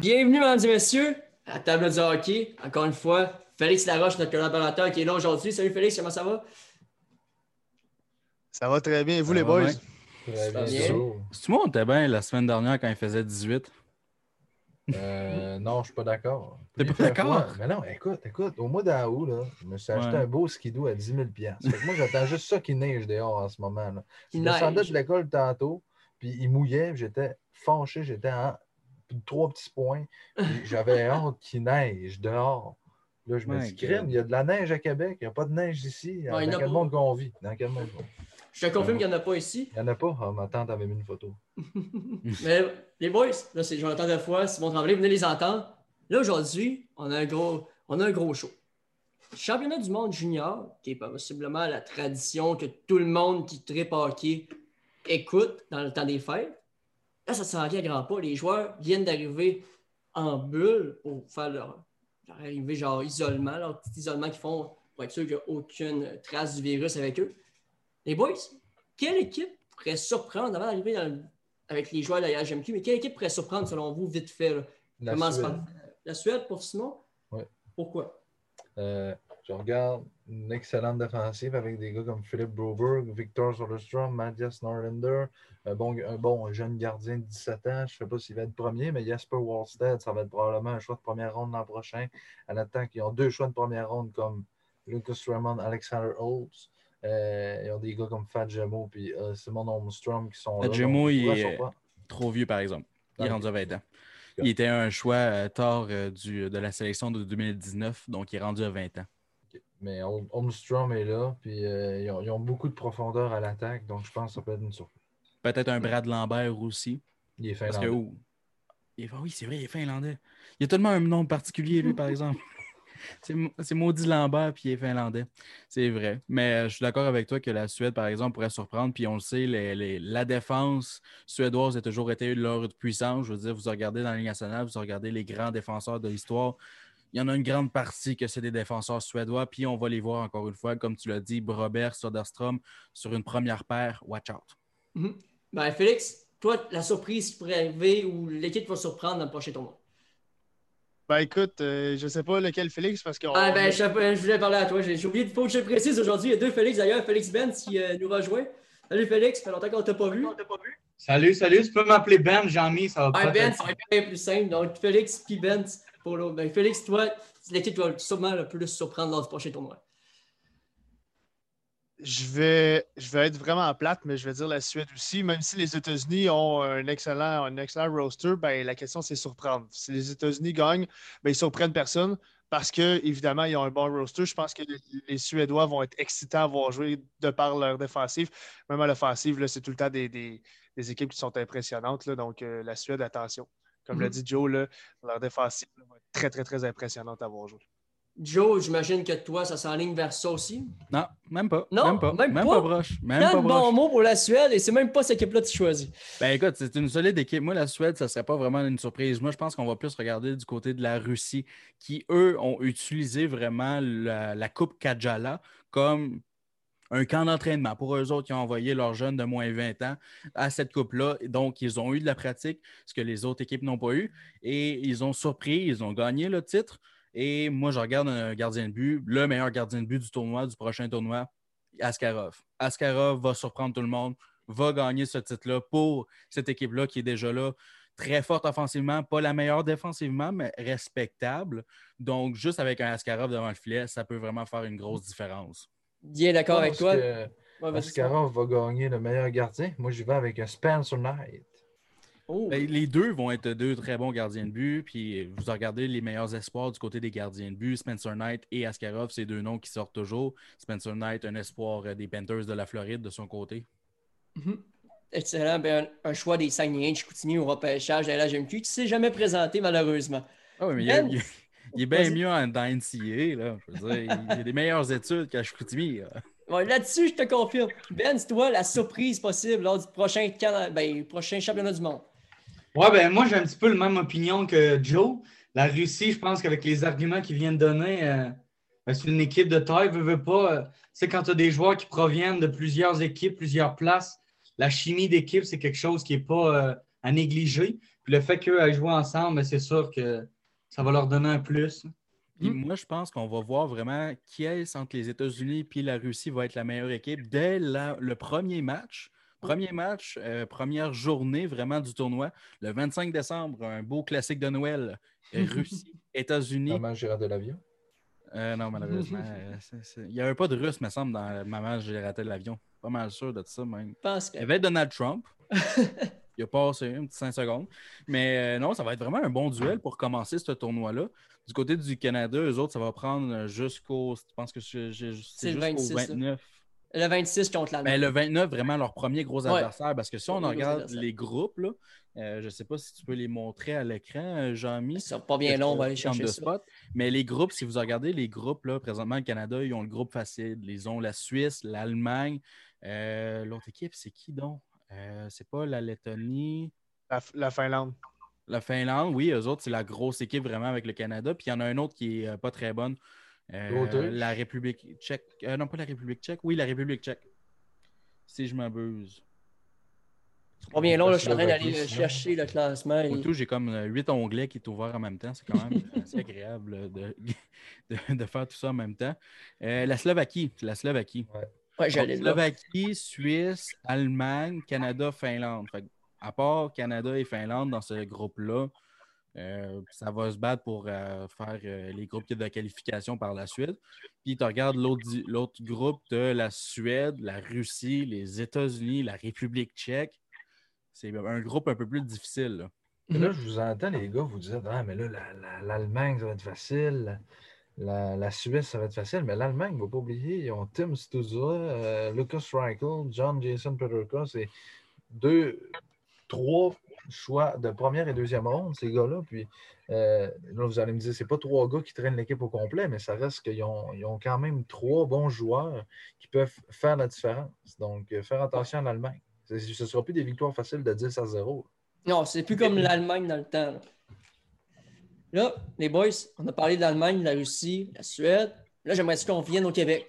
Bienvenue, mesdames et messieurs, à la table du hockey. Encore une fois, Félix Laroche, notre collaborateur qui est là aujourd'hui. Salut Félix, comment ça va? Ça va très bien. Et vous, les va boys? bien. Très bien. bien? sûr. C'est moi, on était bien la semaine dernière quand il faisait 18. Euh, non, je suis pas d'accord. T'es pas d'accord? Mais non, écoute, écoute, au mois d'août, là, je me suis acheté Ouais. un beau skidoo à 10 000 Fait que moi, j'attends juste ça qui neige dehors en ce moment. Là. Je Il descendais neige. de l'école tantôt, puis il mouillait, puis j'étais fâché, j'étais en trois petits points, j'avais hâte qu'il neige dehors. Là, je me dis, crème, il y a de la neige à Québec, il n'y a pas de neige ici. Ouais, dans a quel pas. monde qu'on vit? Dans quel monde qu'on vit? Je te confirme qu'il n'y en a pas ici. Il n'y en a pas? Ah, ma tante avait mis une photo. Mais les boys, là, c'est Jonathan Defoy, Simon Tremblay, venez les entendre. Là, aujourd'hui, on a un gros, on a un gros show. Championnat du monde junior, qui est possiblement la tradition que tout le monde qui tripe hockey écoute dans le temps des fêtes. Là, ça s'en vient à grands pas. Les joueurs viennent d'arriver en bulle pour faire leur, leur arrivée, genre isolement, leur petit isolement qu'ils font pour être sûr qu'il n'y a aucune trace du virus avec eux. Les boys, quelle équipe pourrait surprendre avant d'arriver le- avec les joueurs de la HMQ, mais quelle équipe pourrait surprendre selon vous vite fait? là? La Commence Suède. par la Suède pour Simon? Ouais. Pourquoi? Euh, je regarde une excellente défensive avec des gars comme Philippe Broberg, Victor Soderstrom, Mathias Norlander, un bon, un bon jeune gardien de 17 ans. Je ne sais pas s'il va être premier, mais Jasper Wallstead, ça va être probablement un choix de première ronde l'an prochain. En attendant qu'ils ont deux choix de première ronde comme Lucas Raymond, Alexander Holtz. Euh, ils ont des gars comme Fat Gemo et euh, Simon Holmstrom qui sont Fat là. Gemo, il est-. Trop vieux, par exemple. Il est rendu à 20 ans. Il était un choix euh, tard euh, du, de la sélection de 2019, donc il est rendu à 20 ans. Mais Hol- Holmstrom est là, puis euh, ils, ont, ils ont beaucoup de profondeur à l'attaque, donc je pense que ça peut être une surprise. Peut-être un Brad Lambert aussi. Il est Parce finlandais. que, oh, il oui, c'est vrai, il est finlandais. Il a tellement un nom particulier, lui, par exemple. C'est Maudit Lambert, puis il est finlandais. C'est vrai. Mais euh, je suis d'accord avec toi que la Suède, par exemple, pourrait surprendre. Puis on le sait, les- les- la défense suédoise a toujours été leur puissance. Je veux dire, vous regardez dans la Ligue nationale, vous regardez les grands défenseurs de l'histoire. Il y en a une grande partie que c'est des défenseurs suédois. Puis on va les voir encore une fois, comme tu l'as dit, Robert Soderstrom sur une première paire. Watch out. Mhm. Ben, Félix, toi, la surprise qui pourrait arriver ou l'équipe qui va surprendre dans le prochain tournoi? Ben écoute, euh, je sais pas lequel Félix parce qu'on. Ah, ben, je, je voulais parler à toi. J'ai oublié de faut que je précise aujourd'hui. Il y a deux Félix d'ailleurs. Félix Benz qui euh, nous rejoint. Salut Félix, ça fait longtemps qu'on t'a pas vu. Salut, salut, tu peux m'appeler Ben, Jean-Mi, ça va Ah, pas Ben, ça va être bien plus simple. Donc, Félix puis Ben Ben, Félix, toi, l'équipe qui va sûrement le plus surprendre dans ce prochain tournoi. Je vais, je vais être vraiment plate, mais je vais dire la Suède aussi. Même si les États-Unis ont un excellent, un excellent roster, ben, la question c'est surprendre. Si les États-Unis gagnent, ben, ils surprennent personne parce que évidemment ils ont un bon roster. Je pense que les, Suédois vont être excitants à voir jouer de par leur défensive. Même à l'offensive, c'est tout le temps des, des- des équipes qui sont impressionnantes. là. donc euh, la Suède, attention. Comme l'a Mhm. dit Joe, là, leur défensive là, va être très, très, très impressionnante à voir jouer. Joe, j'imagine que toi, ça s'enligne vers ça aussi. Non, même pas. Non, même pas. même Même, pas. pas. proche. Même Plein pas de proche. bons mots pour la Suède et c'est même pas cette équipe-là que tu choisis. Ben écoute, c'est une solide équipe. Moi, la Suède, ça ne serait pas vraiment une surprise. Moi, je pense qu'on va plus regarder du côté de la Russie, qui, eux, ont utilisé vraiment la, la Coupe Kajala comme un camp d'entraînement pour eux autres qui ont envoyé leurs jeunes de moins 20 ans à cette coupe-là. Donc, ils ont eu de la pratique, ce que les autres équipes n'ont pas eu. Et ils ont surpris, ils ont gagné le titre. Et moi, je regarde un gardien de but, le meilleur gardien de but du tournoi, du prochain tournoi, Askarov. Askarov va surprendre tout le monde, va gagner ce titre-là pour cette équipe-là qui est déjà là, très forte offensivement, pas la meilleure défensivement, mais respectable. Donc, juste avec un Askarov devant le filet, ça peut vraiment faire une grosse différence. Bien d'accord avec toi. que Ouais. Askarov va gagner le meilleur gardien. Moi, j'y vais avec un Spencer Knight. Oh. Ben, Les deux vont être deux très bons gardiens de but. Puis vous regardez les meilleurs espoirs du côté des gardiens de but. Spencer Knight et Askarov, c'est deux noms qui sortent toujours. Spencer Knight, un espoir euh, des Panthers de la Floride de son côté. Mhm. Excellent. Ben, un, un choix des Saguenayens de Chicoutimi au repêchage de la LHMQ qui ne s'est jamais présenté malheureusement. Ah oui, mais il, Ben, il- il est bien vas-y. mieux en, dans NCAA. Là. Je veux dire, il a des meilleures études qu'à Chicoutimi. là. Là-dessus, je te confirme. Ben, c'est toi la surprise possible lors du prochain, ben, prochain championnat du monde. Ouais, ben moi, j'ai un petit peu la même opinion que Joe. La Russie, je pense qu'avec les arguments qu'ils viennent de donner, euh, ben, c'est une équipe de taille, veut, veut pas. euh, c'est quand tu as des joueurs qui proviennent de plusieurs équipes, plusieurs places, la chimie d'équipe, c'est quelque chose qui n'est pas, euh, à négliger. Puis le fait qu'eux aient joué ensemble, ben, c'est sûr que ça va leur donner un plus. Puis moi, je pense qu'on va voir vraiment qui est entre les États-Unis et la Russie va être la meilleure équipe dès la- le premier match. Premier match, euh, première journée vraiment du tournoi. Le 25 décembre, un beau classique de Noël. Russie, États-Unis. Maman, j'ai raté l'avion. Euh, non, malheureusement. euh, c'est- Il n'y avait pas de russe, me semble, dans Maman, j'ai raté l'avion. Pas mal sûr de ça, même. Je pense que. Il y avait Donald Trump. Il a passé une petite 5 secondes. Mais euh, non, ça va être vraiment un bon duel pour commencer ce tournoi-là. Du côté du Canada, eux autres, ça va prendre jusqu'au. Je pense que c'est jusqu'au 26, là. 29. Le 26 contre l'Allemagne. Ben, le 29, vraiment leur premier gros Ouais. adversaire. Parce que si on regarde les groupes, là, euh, je ne sais pas si tu peux les montrer à l'écran, euh, Jean-Mi. Ça pas bien long, on va aller chercher ça. spot. Mais les groupes, si vous regardez les groupes, là, présentement, le Canada, ils ont le groupe facile. Ils ont la Suisse, l'Allemagne. Euh, L'autre équipe, c'est qui donc? Euh, c'est pas la Lettonie. La, la Finlande. La Finlande, oui, eux autres, c'est la grosse équipe vraiment avec le Canada. Puis il y en a un autre qui est euh, pas très bonne. Euh, la République tchèque. Euh, non, pas la République tchèque. Oui, la République tchèque. Si je m'abuse. C'est pas bien long, là, je suis en train d'aller chercher le classement. Et- tout, j'ai comme euh, huit onglets qui sont ouverts en même temps. C'est quand même assez agréable de, de, de faire tout ça en même temps. Euh, la Slovaquie, la Slovaquie. Ouais, j'allais Donc, là. Slovaquie, Suisse, Allemagne, Canada, Finlande. Fait à part Canada et Finlande dans ce groupe-là, euh, ça va se battre pour euh, faire euh, les groupes de qualification par la suite. Puis tu regardes l'autre groupe de la Suède, la Russie, les États-Unis, la République tchèque. C'est un groupe un peu plus difficile. là. Là, je vous entends, les gars, vous dites Ah, mais là, la- la- l'Allemagne, ça va être facile. La, la Suisse, ça va être facile. Mais l'Allemagne, il ne faut pas oublier, ils ont Tim Stuza, euh, Lucas Reichel, John Jason Peterka. C'est deux, trois choix de première et deuxième ronde, ces gars-là. Puis euh, là, vous allez me dire, c'est pas trois gars qui traînent l'équipe au complet, mais ça reste qu'ils ont, ils ont quand même trois bons joueurs qui peuvent faire la différence. Donc, euh, faire attention à l'Allemagne. Ce ne sera plus des victoires faciles de 10 à 0. Non, c'est plus comme l'Allemagne dans le temps. Là. Là, les boys, on a parlé de l'Allemagne, de la Russie, de la Suède. Là, j'aimerais qu'on vienne au Québec.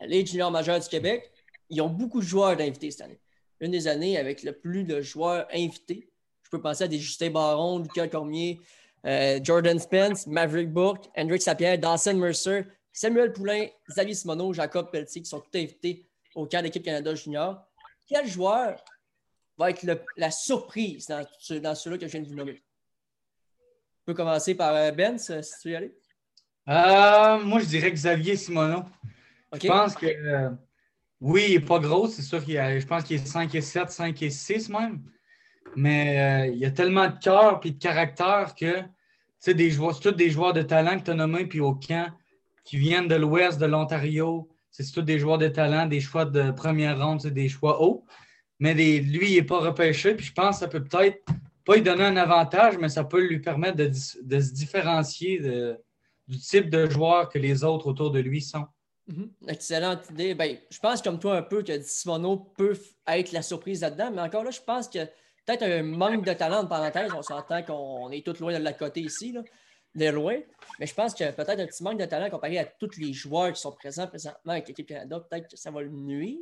La Ligue junior majeure du Québec, ils ont beaucoup de joueurs d'invités cette année. Une des années avec le plus de joueurs invités. Je peux penser à des Justin Baron, Lucas Cormier, euh, Jordan Spence, Maverick Bourque, Hendrik Sapierre, Dawson Mercer, Samuel Poulain, Xavier Simoneau, Jacob Pelletier, qui sont tous invités au camp d'équipe Canada Junior. Quel joueur va être la surprise dans ceux-là que je viens de vous nommer? On peut commencer par euh, Ben, si tu veux y aller. Euh, moi, je dirais Xavier Simoneau. OK? Je pense que euh, oui, il n'est pas gros, c'est sûr qu'il a, je pense qu'il est 5 et 7, 5 et 6 même. Mais euh, il y a tellement de cœur et de caractère que c'est tous des joueurs de talent que tu as nommés, puis au camp, qui viennent de l'ouest de l'Ontario. C'est tous des joueurs de talent, des choix de première ronde, c'est des choix hauts. Mais des- lui, il n'est pas repêché, puis je pense que ça peut peut-être pas lui donner un avantage, mais ça peut lui permettre de, se différencier du type de joueur que les autres autour de lui sont. Mhm. Excellente idée. Ben, je pense comme toi un peu que Simoneau peut être la surprise là-dedans, mais encore là, je pense que peut-être un manque de talent de parenthèse. On s'entend qu'on est tous loin de la côté ici, là, de loin. Mais je pense que peut-être un petit manque de talent comparé à tous les joueurs qui sont présents présentement avec l'équipe Canada, peut-être que ça va le nuire.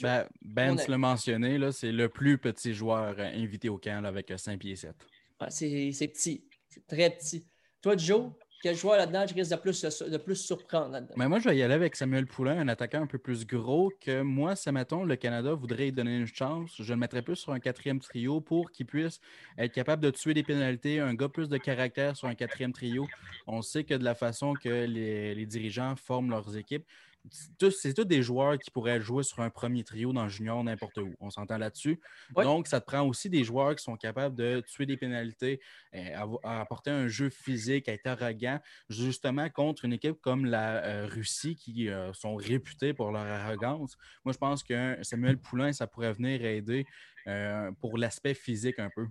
Ben, ben On tu a- l'as mentionné, c'est le plus petit joueur euh, invité au camp là, avec 5 pieds 7. Ouais, c'est c'est petit. C'est très petit. Toi, Joe, quel joueur là-dedans je risque de plus, de plus surprendre? Mais moi, je vais y aller avec Samuel Poulain, un attaquant un peu plus gros que moi. Mettons, le Canada voudrait lui donner une chance, je le mettrais plus sur un quatrième trio pour qu'il puisse être capable de tuer des pénalités, un gars plus de caractère sur un quatrième trio. On sait que de la façon que les dirigeants forment leurs équipes, c'est tous- des joueurs qui pourraient jouer sur un premier trio dans le junior n'importe où. On s'entend là-dessus. Ouais. Donc, ça te prend aussi des joueurs qui sont capables de tuer des pénalités, à apporter un jeu physique, à être arrogant, justement contre une équipe comme la euh, Russie qui euh, sont réputés pour leur arrogance. Moi, je pense que Samuel Poulain, ça pourrait venir aider euh, pour l'aspect physique un peu.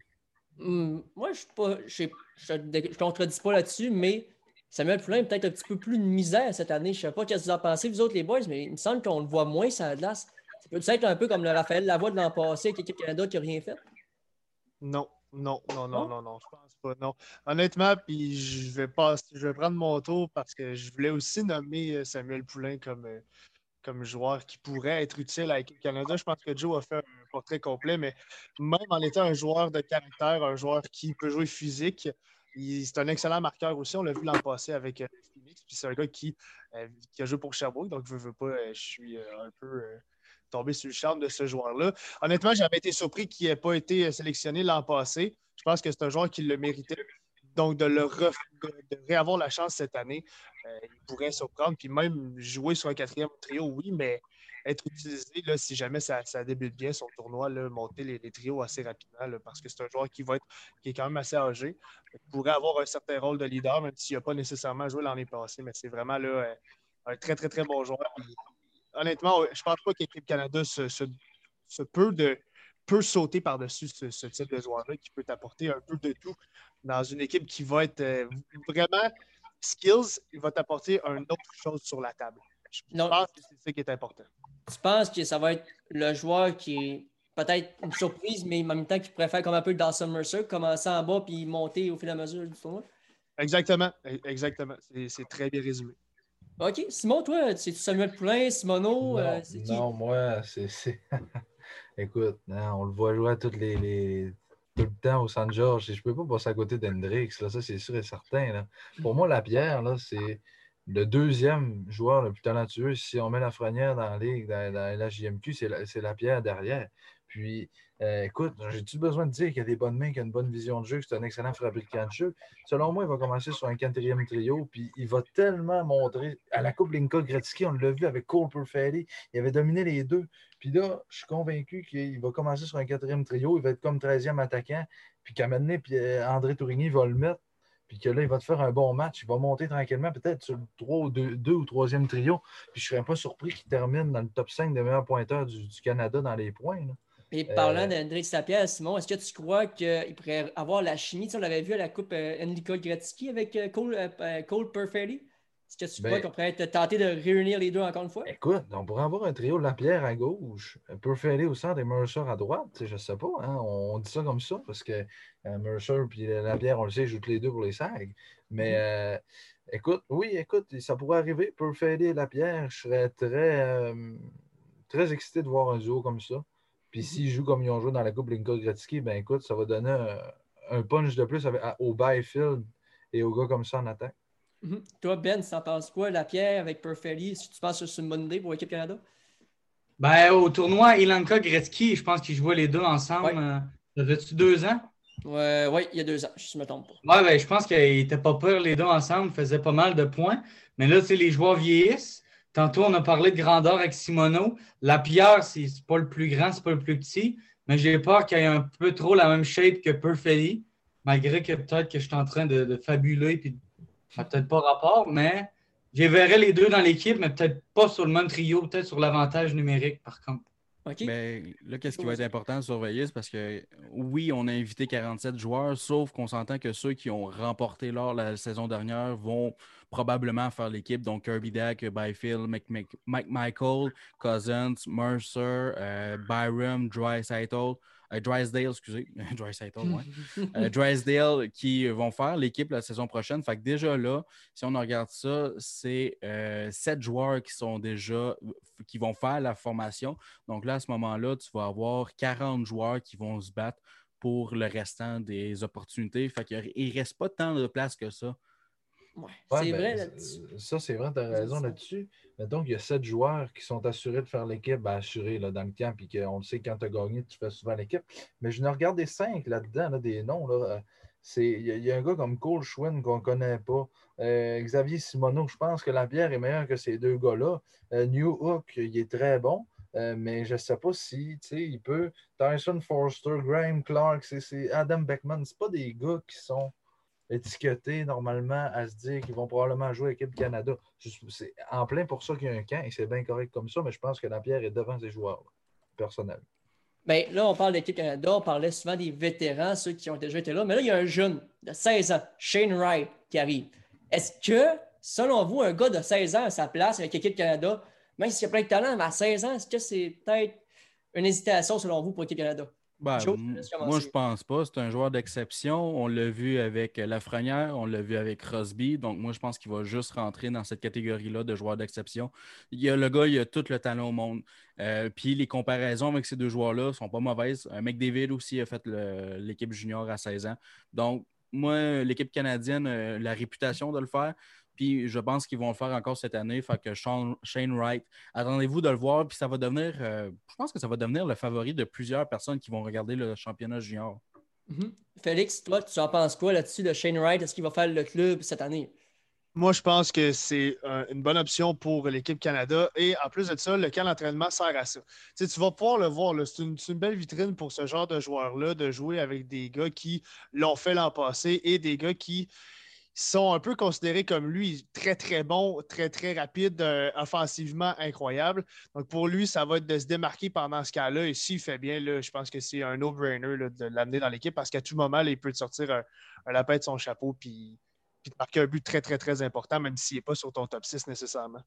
Hum, moi, je ne je, je, je contredis pas là-dessus, mais Samuel Poulain peut-être un petit peu plus de misère cette année. Je ne sais pas ce que vous en pensez, vous autres, les boys, mais il me semble qu'on le voit moins sur la glace. Ça peut être un peu comme le Raphaël Lavoie de l'an passé avec l'équipe Canada qui n'a rien fait. Non, non, non, non, Non? non, je pense pas, non. Honnêtement, puis je vais pas, je vais prendre mon tour parce que je voulais aussi nommer euh, Samuel Poulain comme, euh, comme joueur qui pourrait être utile à l'équipe Canada. Je pense que Joe a fait un portrait complet, mais même en étant un joueur de caractère, un joueur qui peut jouer physique, c'est un excellent marqueur aussi. On l'a vu l'an passé avec euh, Phoenix. Puis c'est un gars qui, euh, a joué pour Sherbrooke. Donc, je veux pas, euh, je suis un peu tombé sur le charme de ce joueur-là. Honnêtement, j'avais été surpris qu'il n'ait pas été sélectionné l'an passé. Je pense que c'est un joueur qui le méritait. Donc, de, le de réavoir la chance cette année, il pourrait surprendre. Puis même jouer sur un quatrième trio, oui, mais être utilisé là, si jamais ça, débute bien son tournoi, là, monter les, trios assez rapidement parce que c'est un joueur qui va être qui est quand même assez âgé. Il pourrait avoir un certain rôle de leader, même s'il n'a pas nécessairement joué l'année passée, mais c'est vraiment là, un très, très, très bon joueur. honnêtement, je ne pense pas qu'Équipe Canada se, peut, de, peut sauter par-dessus ce, type de joueur-là qui peut t'apporter un peu de tout dans une équipe qui va être euh, vraiment skills, il va t'apporter une autre chose sur la table. Je pense que c'est ça qui est important tu penses que ça va être le joueur qui est peut-être une surprise, mais en même temps qui préfère comme un peu Dawson Mercer, commencer en bas puis monter au fil et à mesure du tournoi? Exactement, exactement. C'est très bien résumé. OK. Simon, toi, c'est Samuel Poulain, Simono? Non, euh, non moi, c'est. Écoute, on le voit jouer toutes les, tout le temps au San George. Je ne peux pas passer à côté d'Hendrix, ça c'est sûr et certain. Pour moi, la pierre, c'est le deuxième joueur le plus talentueux, si on met la frenière dans la ligue, JMQ, c'est la, pierre derrière. Puis, euh, écoute, j'ai-tu besoin de dire qu'il a des bonnes mains, qu'il a une bonne vision de jeu, que c'est un excellent fabricant de jeu? Selon moi, il va commencer sur un quatrième trio, puis il va tellement montrer. À la Coupe Linka Gretzky, on l'a vu avec Cole Perfetti, il avait dominé les deux. Puis là, je suis convaincu qu'il va commencer sur un quatrième trio, il va être comme 13e attaquant, puis qu'à puis euh, André Tourigny va le mettre puis que là, il va te faire un bon match, il va monter tranquillement, peut-être sur le 3 ou 2, ou 3e trio. Puis je ne serais pas surpris qu'il termine dans le top 5 des meilleurs pointeurs du, Canada dans les points. Et parlant euh, d'André Simon, est-ce que tu crois qu'il pourrait avoir la chimie? Tu on l'avait vu à la Coupe euh, Enrico Gretzky avec euh, Cole, euh, Cole Perfetti? Est-ce que tu crois ben, qu'on pourrait être tenté de réunir les deux encore une fois? Écoute, on pourrait avoir un trio de la pierre à gauche, Perfetti au centre et Mercer à droite. Je ne sais pas. Hein, on dit ça comme ça parce que Mercer et la pierre, on le sait, jouent tous les deux pour les SAG. Mais mm-hmm. écoute, oui, écoute, ça pourrait arriver. Perfetti et la pierre, je serais très, très excité de voir un duo comme ça. Puis mm-hmm. s'ils jouent comme ils ont joué dans la Coupe Linka Gretzky, ben écoute, ça va donner un, punch de plus au Byfield et aux gars comme ça en attaque. Mhm. Toi, Ben, en penses quoi, la pierre avec Perfetti? Si tu penses que c'est une bonne idée pour l'équipe Canada? Ben, au tournoi Ilanka Gretzky, je pense qu'ils jouaient les deux ensemble. Ouais. Euh, tu deux ans? Oui, il y a deux ans, je ne me trompe pas. Ouais, ben, je pense qu'ils n'étaient pas peur les deux ensemble, faisaient pas mal de points. Mais là, les joueurs vieillissent. Tantôt, on a parlé de grandeur avec Simono. La pierre, c'est pas le plus grand, c'est pas le plus petit. Mais j'ai peur qu'il y ait un peu trop la même shape que Perfetti, malgré que peut-être que je suis en train de, de fabuler et peut-être pas rapport, mais je verrais les deux dans l'équipe, mais peut-être pas sur le même trio, peut-être sur l'avantage numérique, par contre. Mais ben, là, qu'est-ce qui va être important de surveiller? C'est parce que oui, on a invité 47 joueurs, sauf qu'on s'entend que ceux qui ont remporté lors la saison dernière vont probablement faire l'équipe. Donc, Kirby Dack, Byfield, Mike, Michael, Cousins, Mercer, euh, Byram, Dry Saito. Euh, Drysdale, excusez, Drysdale, ouais. Euh, Drysdale qui vont faire l'équipe la saison prochaine. Fait que déjà là, si on regarde ça, c'est euh, sept joueurs qui sont déjà qui vont faire la formation. Donc là, à ce moment-là, tu vas avoir 40 joueurs qui vont se battre pour le restant des opportunités. Fait qu'il ne reste pas tant de place que ça Ouais, c'est ben, vrai là-dessus. Ça, c'est vrai, tu as raison là-dessus. Donc, il y a sept joueurs qui sont assurés de faire l'équipe, ben, assurés là, dans le camp, puis qu'on le sait, quand tu as gagné, tu fais souvent l'équipe. Mais je ne regarde des cinq là-dedans, des noms. Là. Il y, a un gars comme Cole Schwinn qu'on ne connaît pas. Euh, Xavier Simoneau, je pense que la bière est meilleure que ces deux gars-là. Euh, New Hook, il est très bon. Euh, mais je ne sais pas si il peut. Tyson Forster, Graham Clark, c'est Adam Beckman. Ce pas des gars qui sont étiquetés normalement à se dire qu'ils vont probablement jouer l'équipe Canada. C'est en plein pour ça qu'il y a un camp et c'est bien correct comme ça, mais je pense que la pierre est devant ces joueurs personnels. Bien, là, on parle d'équipe Canada, on parlait souvent des vétérans, ceux qui ont déjà été là, mais là, il y a un jeune de 16 ans, Shane Wright, qui arrive. Est-ce que, selon vous, un gars de 16 ans à sa place avec l'équipe Canada, même s'il a plein de talent, mais à 16 ans, est-ce que c'est peut-être une hésitation selon vous pour l'équipe Canada? Ben, Joe, moi, je pense pas. C'est un joueur d'exception. On l'a vu avec euh, Lafrenière, on l'a vu avec Crosby. Donc, moi, je pense qu'il va juste rentrer dans cette catégorie-là de joueurs d'exception. Il y a, le gars, il a tout le talent au monde. Euh, puis les comparaisons avec ces deux joueurs-là sont pas mauvaises. Euh, McDavid aussi a fait l'équipe junior à 16 ans. Donc, moi, l'équipe canadienne a la réputation de le faire. Puis je pense qu'ils vont le faire encore cette année. Fait que Sean- Shane Wright, attendez-vous de le voir. Puis ça va devenir, euh, je pense que ça va devenir le favori de plusieurs personnes qui vont regarder le championnat junior. Mhm. Félix, toi, tu en penses quoi là-dessus de Shane Wright? Est-ce qu'il va faire le club cette année? Moi, je pense que c'est euh, une bonne option pour l'équipe Canada. Et en plus de ça, le camp d'entraînement sert à ça? Tu, sais, tu vas pouvoir le voir. C'est une, c'est une belle vitrine pour ce genre de joueurs-là, de jouer avec des gars qui l'ont fait l'an passé et des gars qui sont un peu considérés comme lui, très, très bons, très, très rapides, euh, offensivement incroyable. Donc, pour lui, ça va être de se démarquer pendant ce cas-là. Et s'il fait bien, là, je pense que c'est un no-brainer là, de l'amener dans l'équipe parce qu'à tout moment, là, il peut te sortir un, un lapin de son chapeau puis puis de marquer un but très, très, très important, même s'il n'est pas sur ton top 6 nécessairement.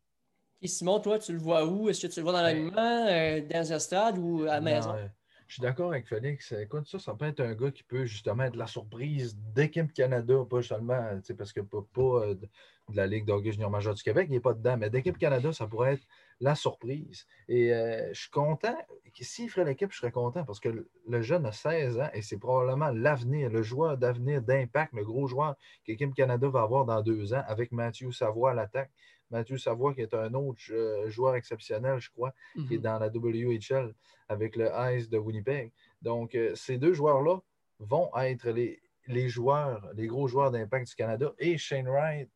Et Simon, toi, tu le vois où? Est-ce que tu le vois dans l'alignement, euh, dans un stade ou à la maison? Non, euh, je suis d'accord avec Félix. Écoute, ça, ça peut être un gars qui peut justement être la surprise d'équipe Canada, pas seulement, parce que pas, euh, de la Ligue d'hockey junior majeur du Québec, il n'est pas dedans, mais d'équipe Canada, ça pourrait être la surprise. Et euh, je suis content. S'il ferait l'équipe, je serais content parce que le- le jeune a 16 ans et c'est probablement l'avenir, le joueur d'avenir, d'impact, le gros joueur qu'équipe Canada va avoir dans deux ans avec Mathieu Savoie à l'attaque. Mathieu Savoie, qui est un autre euh, joueur exceptionnel, je crois, qui est Mhm. dans la WHL avec le Ice de Winnipeg. Donc, euh, ces deux joueurs-là vont être les, les joueurs, les gros joueurs d'impact du Canada. Et Shane Wright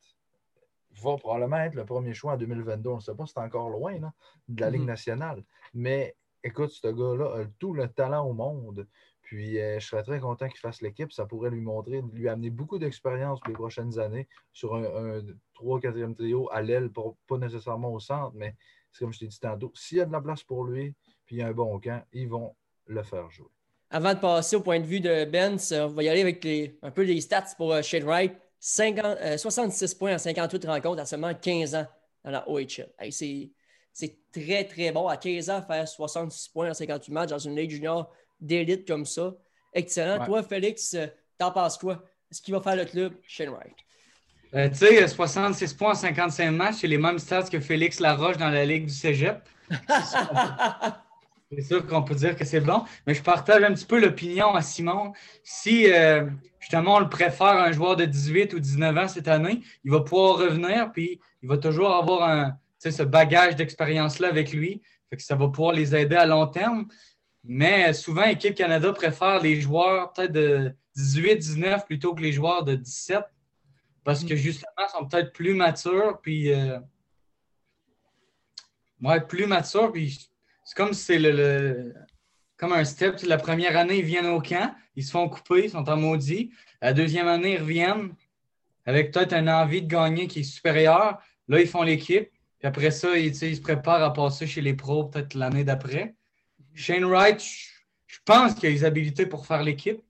va probablement être le premier choix en 2022. On ne sait pas c'est encore loin de la Ligue Mhm. nationale. Mais écoute, ce gars-là a tout le talent au monde. Puis euh, je serais très content qu'il fasse l'équipe. Ça pourrait lui montrer, lui amener beaucoup d'expérience pour les prochaines années sur un, un 3-4e trio à l'aile, pas nécessairement au centre, mais c'est comme je t'ai dit tantôt. S'il y a de la place pour lui, puis il y a un bon camp, ils vont le faire jouer. Avant de passer au point de vue de euh, on va y aller avec un peu les stats pour euh, Shane Wright. 50, euh, 66 points en 58 rencontres à seulement 15 ans dans la OHL. C'est très, très bon. À 15 ans, faire 66 points en 58 matchs dans une ligue junior d'élite comme ça. Excellent. Ouais. Toi, Félix, euh, t'en penses quoi? Est-ce qu'il va faire le club Shane Wright? Euh, tu sais, 66 points en 55 matchs, c'est les mêmes stats que Félix Laroche dans la Ligue du Cégep. C'est sûr qu'on peut dire que c'est bon, mais je partage un petit peu l'opinion à Simon. Si euh, justement on le préfère un joueur de 18 ou 19 ans cette année, il va pouvoir revenir, puis il va toujours avoir un, tu sais, ce bagage d'expérience-là avec lui. Fait que ça va pouvoir les aider à long terme. Mais souvent, Équipe Canada préfère les joueurs peut-être de 18-19 plutôt que les joueurs de 17 parce que justement, ils sont peut-être plus matures, puis. Euh, ouais, plus matures, puis c'est comme si c'est le, le- comme un step. La première année, ils viennent au camp, ils se font couper, ils sont en maudit. La deuxième année, ils reviennent avec peut-être une envie de gagner qui est supérieure. Là, ils font l'équipe. Puis après ça, ils, ils se préparent à passer chez les pros peut-être l'année d'après. Shane Wright, je, pense qu'il a les habilités pour faire l'équipe.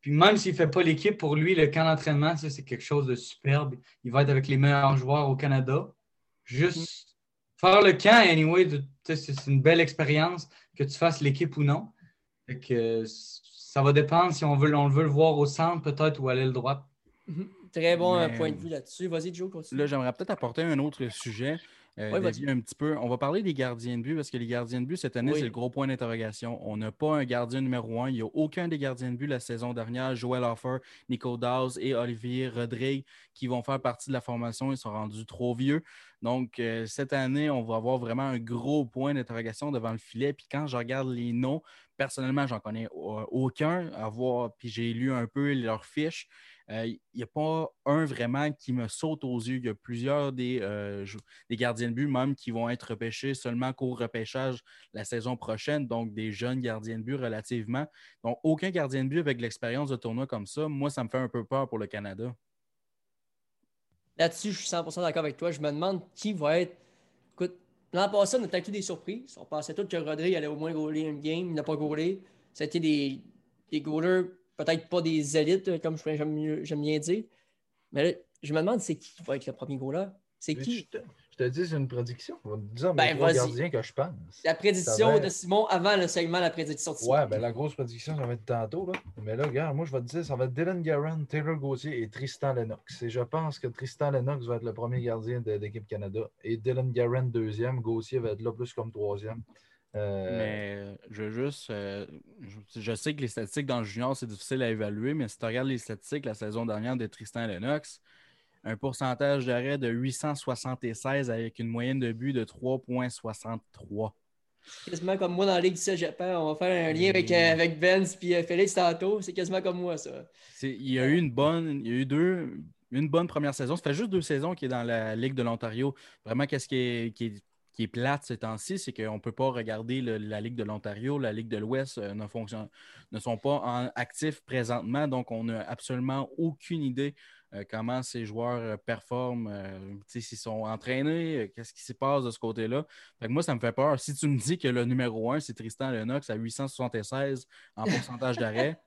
Puis même s'il ne fait pas l'équipe, pour lui, le camp d'entraînement, ça, c'est quelque chose de superbe. Il va être avec les meilleurs joueurs au Canada. Juste faire le camp, anyway, c'est une belle expérience que tu fasses l'équipe ou non. Fait que, ça va dépendre si on veut, on veut le voir au centre, peut-être, ou à l'aile droite. Mhm. Très bon euh, Mais- point de vue là-dessus. Vas-y, Joe, continue. Là, j'aimerais peut-être apporter un autre sujet. Euh, un petit peu. On va parler des gardiens de but parce que les gardiens de but, cette année, Oui. c'est le gros point d'interrogation. On n'a pas un gardien numéro un. Il n'y a aucun des gardiens de but la saison dernière. Joel Offer, Nico Dawes et Olivier Rodrigue qui vont faire partie de la formation. Ils sont rendus trop vieux. Donc, euh, cette année, on va avoir vraiment un gros point d'interrogation devant le filet. Puis quand je regarde les noms, personnellement, j'en connais aucun. À voir, puis j'ai lu un peu leurs fiches. Euh, Il n'y a pas un vraiment qui me saute aux yeux. Il y a plusieurs des, euh, des gardiens de but même qui vont être repêchés seulement qu'au repêchage la saison prochaine, donc des jeunes gardiens de but relativement. Donc, aucun gardien de but avec l'expérience de tournoi comme ça, moi, ça me fait un peu peur pour le Canada. Là-dessus, je suis 100% d'accord avec toi. Je me demande qui va être. Écoute, l'an passé, on a peut-être eu des surprises. On pensait tous que Rodri allait au moins goaler une game. Il n'a pas goalé. C'était des, des goalers, peut-être pas des élites, comme je- j'aime bien dire. Mais là, je me demande c'est qui va être le premier goaler. C'est Je qui? te, je te dis une prédiction. Je vais te dire Ben, vas-y. gardiens que je pense. La prédiction va- de Simon avant le segment, la prédiction de Simon. Ouais, ben la grosse prédiction, ça va être tantôt. Là. Mais là, regarde, moi, je vais te dire, ça va être Dylan Garren, Taylor Gauthier et Tristan Lennox. Et je pense que Tristan Lennox va être le premier gardien de l'équipe Canada. Et Dylan Garren, deuxième. Gauthier va être là plus comme troisième. Euh, Mais euh, je veux juste. euh, je, je sais que les statistiques dans le junior, c'est difficile à évaluer, mais si tu regardes les statistiques la saison dernière de Tristan Lennox, un pourcentage d'arrêt de 876 avec une moyenne de but de 3,63. Quasiment comme moi dans la Ligue du Cégep. hein. On va faire un lien avec, euh, avec Benz puis euh, Félix tantôt. C'est quasiment comme moi, ça. C'est- Il y a eu une bonne, il y a eu deux, une bonne première saison. Ça fait juste deux saisons qu'il est dans la Ligue de l'Ontario. Vraiment, qu'est-ce qui est, qui est, qui est plate ces temps-ci, c'est qu'on ne peut pas regarder le- la Ligue de l'Ontario, la Ligue de l'Ouest euh, ne, fonctionne- ne sont pas en actifs présentement, donc on n'a absolument aucune idée euh, comment ces joueurs euh, performent, euh, s'ils sont entraînés, euh, qu'est-ce qui se passe de ce côté-là. Fait que moi, ça me fait peur. Si tu me dis que le numéro 1, c'est Tristan Lennox à 876 en pourcentage d'arrêt,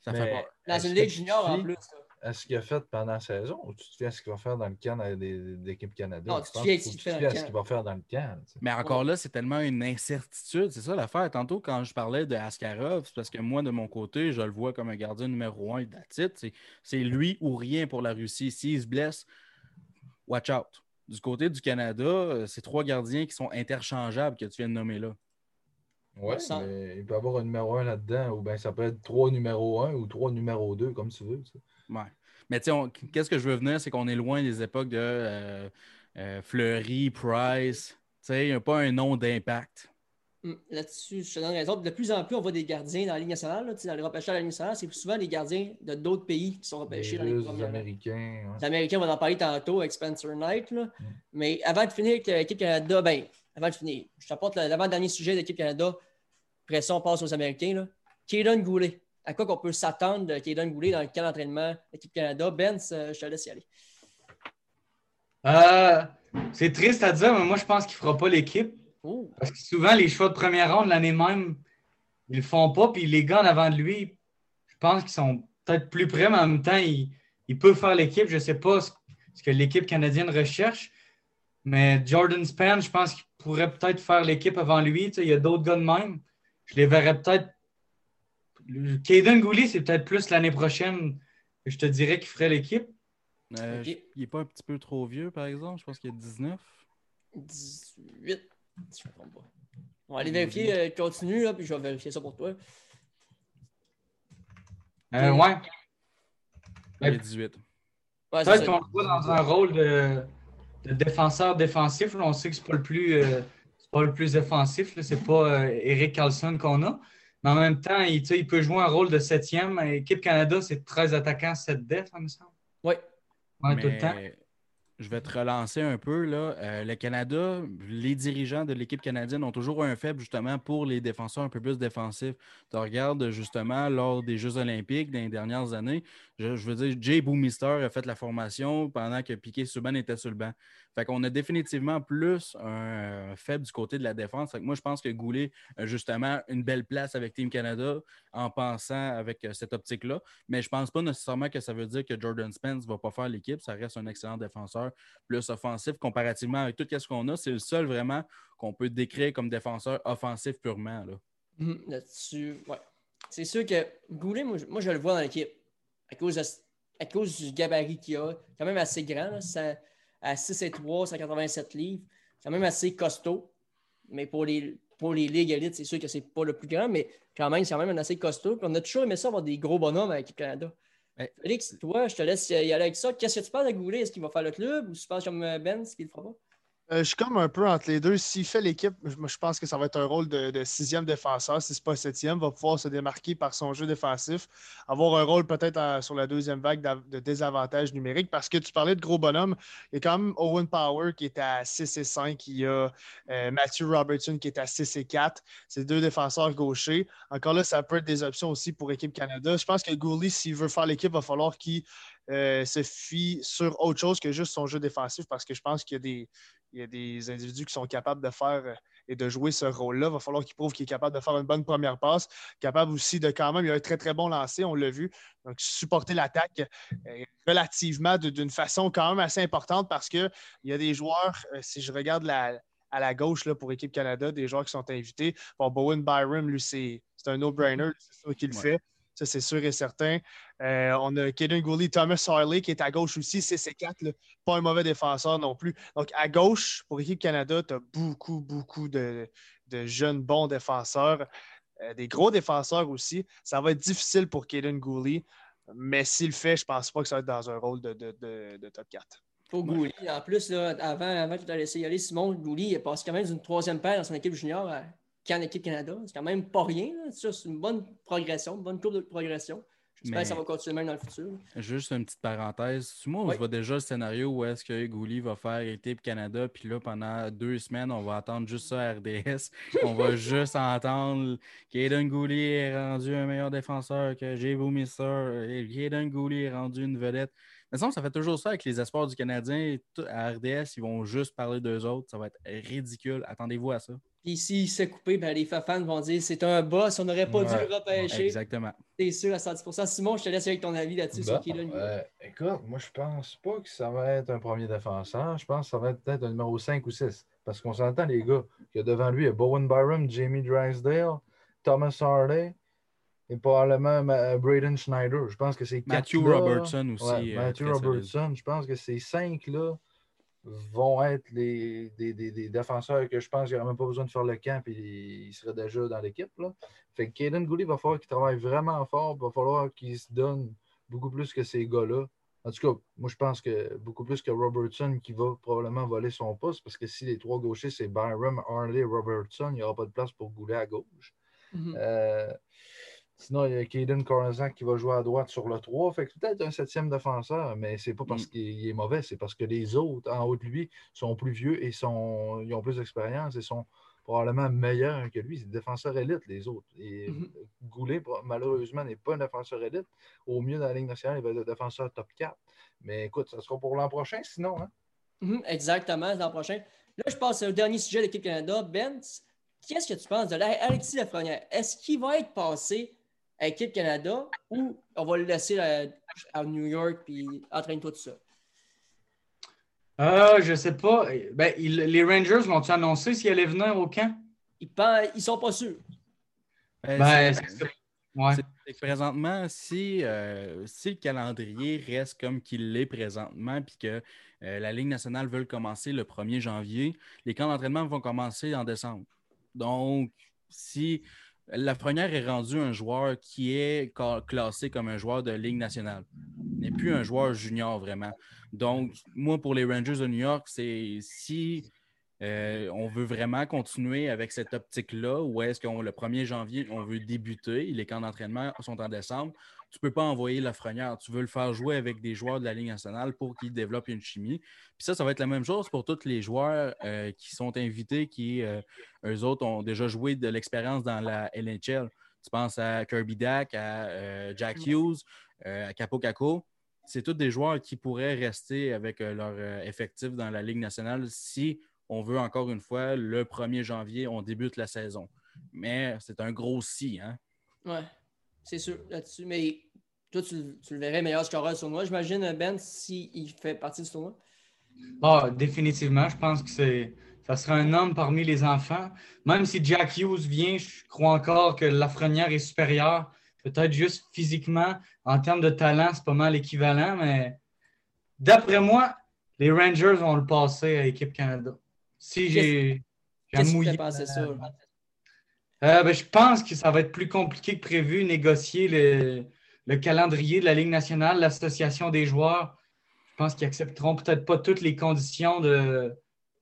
ça fait peur. Dans une Ligue junior en plus. là. À ce qu'il a fait pendant la saison ou tu te fais à ce qu'il va faire dans le camp de- des- de l'équipe Canada? Non, tu te fies à ce qu'il fies va faire dans le camp. tu sais? Mais encore là, c'est tellement une incertitude. C'est ça l'affaire. Tantôt, quand je parlais de Askarov, c'est parce que moi, de mon côté, je le vois comme un gardien numéro un it. C'est- lui ou rien pour la Russie. S'il se blesse, watch out. Du côté du Canada, euh, c'est trois gardiens qui sont interchangeables que tu viens de nommer là. Ouais, Ça- mais il peut avoir un numéro 1 là-dedans, ou bien ça peut être trois numéros 1 ou trois numéros 2, comme tu veux. tu sais. Ouais. Mais tu sais, qu'est-ce que je veux venir, c'est qu'on est loin des époques de euh, euh, Fleury, Price. Tu sais, il n'y a pas un nom d'impact. Hum, Là-dessus, je te donne raison. De plus en plus, on voit des gardiens dans la Ligue nationale. là, tu sais, dans les repêchages de la Ligue nationale, c'est souvent des gardiens de d'autres pays qui sont repêchés dans les Russes, les premières. Américains. ouais. Les Américains, on va en parler tantôt avec Spencer Knight. là. Mm. Mais avant de finir avec l'équipe Canada, ben, avant de finir, je t'apporte l'avant-dernier sujet de l'équipe Canada. Après ça, on passe aux Américains. Là. Kaden Goulet. À quoi qu'on peut s'attendre de Kaden Goulet dans le camp d'entraînement de l'équipe Canada? Ben, je te laisse y aller. Euh, c'est triste à dire, mais moi, je pense qu'il ne fera pas l'équipe. Oh, Parce que souvent, les choix de première ronde l'année même, ils le font pas. Puis les gars en avant de lui, je pense qu'ils sont peut-être plus près, mais en même temps, ils, ils peuvent faire l'équipe. Je ne sais pas ce, ce que l'équipe canadienne recherche. Mais Jordan Span, je pense qu'il pourrait peut-être faire l'équipe avant lui. Tu sais, il y a d'autres gars de même. Je les verrais peut-être. Caden Goulet, c'est peut-être plus l'année prochaine que je te dirais qu'il ferait l'équipe. Euh, Il n'est pas un petit peu trop vieux, par exemple. Je pense qu'il a 19. 18. Si je ne me trompe pas. On va aller vérifier. euh, continue, là, puis je vais vérifier ça pour toi. Euh, ouais. Il a Ouais. 18. Ouais, c'est Peut-être qu'on le voit dans un rôle de, de défenseur défensif. là. On sait que c'est pas le plus euh, pas le plus offensif. là. C'est pas euh, Eric Carlson qu'on a. Mais en même temps, il, tu sais, il peut jouer un rôle de septième. Équipe Canada, c'est 13 attaquants, 7 def, ça me semble. Ouais. Ouais, tout le temps. Mais je vais te relancer un peu. Là. Euh, le Canada, les dirigeants de l'équipe canadienne ont toujours un faible justement pour les défenseurs un peu plus défensifs. Tu regardes justement lors des Jeux olympiques dans les dernières années, je, veux dire, Jay Boomister a fait la formation pendant que Piquet Subban était sur le banc. Fait qu'on a définitivement plus un euh, faible du côté de la défense. Fait que moi, je pense que Goulet a justement une belle place avec Team Canada en pensant avec euh, cette optique-là. Mais je pense pas nécessairement que ça veut dire que Jordan Spence va pas faire l'équipe. Ça reste un excellent défenseur, plus offensif comparativement avec tout ce qu'on a. C'est le seul vraiment qu'on peut décrire comme défenseur offensif purement. Mhm, Là-dessus, ouais. C'est sûr que Goulet, moi, je le vois dans l'équipe. À cause, de- à cause du gabarit qu'il a, quand même assez grand, là, ça- à 6 et 3, 187 livres, quand même assez costaud. Mais pour les, pour les ligues élites, c'est sûr que c'est pas le plus grand, mais quand même, c'est quand même un assez costaud. Puis on a toujours aimé ça avoir des gros bonhommes avec l'équipe Canada. Félix, toi, je te laisse y aller avec ça. Qu'est-ce que tu penses de Goulet? Est-ce qu'il va faire le club ou tu penses comme euh, Ben, ce qu'il ne fera pas? Euh, je suis comme un peu entre les deux. S'il fait l'équipe, je, pense que ça va être un rôle de, sixième défenseur, si ce n'est pas septième, va pouvoir se démarquer par son jeu défensif, avoir un rôle peut-être sur la deuxième vague de désavantage numérique, parce que tu parlais de gros bonhomme, il y a quand même Owen Power qui est à 6 et 5, il y a euh, Matthew Robertson qui est à 6 et 4, c'est deux défenseurs gauchers. Encore là, ça peut être des options aussi pour l'équipe Canada. Je pense que Gouli, s'il veut faire l'équipe, va falloir qu'il euh, se fie sur autre chose que juste son jeu défensif parce que je pense qu'il y a des, il y a des individus qui sont capables de faire euh, et de jouer ce rôle-là. Il va falloir qu'il prouve qu'il est capable de faire une bonne première passe, capable aussi de quand même, il a un très très bon lancer, on l'a vu. Donc, supporter l'attaque euh, relativement d'une façon quand même assez importante parce qu'il y a des joueurs, si je regarde la, à la gauche là, pour Équipe Canada, des joueurs qui sont invités. Bon, Bowen Byram, lui, c'est un no-brainer, c'est sûr qu'il le fait. Ça, c'est sûr et certain. Euh, on a Kaden Gooley, Thomas Harley qui est à gauche aussi, CC4, pas un mauvais défenseur non plus. Donc, à gauche, pour Équipe Canada, tu as beaucoup, beaucoup de, jeunes bons défenseurs, euh, des gros défenseurs aussi. Ça va être difficile pour Kaden Gooley, mais s'il le fait, je ne pense pas que ça va être dans un rôle de, de top 4. Pour Gouli. En plus, avant, avant que tu laissé y aller, Simon Gouli il passe quand même d'une troisième paire dans son équipe junior à qu'en équipe Canada. C'est quand même pas rien. C'est une bonne progression, une bonne courbe de progression. J'espère que ça va continuer même dans le futur. Juste une petite parenthèse. Moi, on voit déjà le scénario où est-ce que Gouli va faire équipe Canada, puis là, pendant deux semaines, on va attendre juste ça à RDS. on va juste entendre Kaden Gouli est rendu un meilleur défenseur que Jay Mister. Kaden Gouli est rendu une vedette ça fait toujours ça avec les espoirs du Canadien. À RDS, ils vont juste parler d'eux autres. Ça va être ridicule. Attendez-vous à ça. Puis s'il s'est coupé, ben, les fans vont dire c'est un boss, on n'aurait pas dû le repêcher. Exactement. T'es sûr à 110% Simon, je te laisse avec ton avis là-dessus sur ben, euh, Écoute, moi, je pense pas que ça va être un premier défenseur. Je pense que ça va être peut-être un numéro 5 ou 6. Parce qu'on s'entend, les gars, que devant lui, il y a Bowen Byram, Jamie Drysdale, Thomas Harley, et probablement euh, Braden Schneider. Je pense que c'est Matthew Robertson aussi. Euh, Matthew Robertson. Je pense que ces cinq-là vont être les, des, des, défenseurs que je pense qu'il n'y même pas besoin de faire le camp et ils seraient déjà dans l'équipe. Fait que Kaden Gooley va falloir qu'il travaille vraiment fort. Il va falloir qu'il se donne beaucoup plus que ces gars-là. En tout cas, moi, je pense que beaucoup plus que Robertson qui va probablement voler son poste parce que si les trois gauchers, c'est Byram, Harley, Robertson, il n'y aura pas de place pour Goulet à gauche. Mm-hmm. Euh, Sinon, il y a Caden Corazak qui va jouer à droite sur le 3. Fait que peut-être un septième défenseur, mais c'est pas parce mm. qu'il est mauvais, c'est parce que les autres en haut de lui sont plus vieux et sont, ils ont plus d'expérience et sont probablement meilleurs que lui. C'est des défenseurs élites, les autres. Et mm-hmm. Goulet, malheureusement, n'est pas un défenseur élite. Au mieux, dans la Ligue nationale, il va être un défenseur top 4. Mais écoute, ça sera pour l'an prochain, sinon. Hein? Mm-hmm. exactement, l'an prochain. Là, je passe au dernier sujet de l'équipe Canada. Ben, qu'est-ce que tu penses de Alexis Lafrenière? Est-ce qu'il va être passé à Équipe Canada ou on va le laisser à, New York puis entraîne-toi tout ça? Euh, je sais pas. Ben, les Rangers l'ont-ils annoncé s'il allait venir au camp? Ils, ils sont pas sûrs. Ben, ben ouais. Présentement, si, euh, si le calendrier reste comme qu'il l'est présentement, puis que euh, la Ligue nationale veut commencer le 1er janvier, les camps d'entraînement vont commencer en décembre. Donc, si Lafrenière est rendu un joueur qui est classé comme un joueur de Ligue nationale. N'est plus un joueur junior vraiment. Donc, moi, pour les Rangers de New York, c'est si euh, on veut vraiment continuer avec cette optique-là, ou est-ce qu'on le 1er janvier, on veut débuter, les camps d'entraînement sont en décembre, tu ne peux pas envoyer Lafrenière. Tu veux le faire jouer avec des joueurs de la Ligue nationale pour qu'ils développent une chimie. Puis ça, ça va être la même chose pour tous les joueurs euh, qui sont invités, qui, euh, eux autres, ont déjà joué de l'expérience dans la NHL. Tu penses à Kirby Dack, à Jack Hughes, à Capo Caco. C'est tous des joueurs qui pourraient rester avec leur effectif dans la Ligue nationale si on veut encore une fois, le 1er janvier, on débute la saison. Mais c'est un gros si, hein? Ouais c'est sûr là-dessus. Mais toi, tu, le verrais meilleur scoreur du tournoi, j'imagine, Ben, s'il fait partie du tournoi? Ah, définitivement. Je pense que c'est ça sera un homme parmi les enfants. Même si Jack Hughes vient, je crois encore que Lafrenière est supérieure. Peut-être juste physiquement, en termes de talent, c'est pas mal équivalent, mais d'après moi, les Rangers vont le passer à l'équipe Canada. Si j'ai mouillé. Pensé ça? Euh, ben, je pense que ça va être plus compliqué que prévu, négocier le, calendrier de la Ligue nationale, l'association des joueurs. Je pense qu'ils accepteront peut-être pas toutes les conditions de,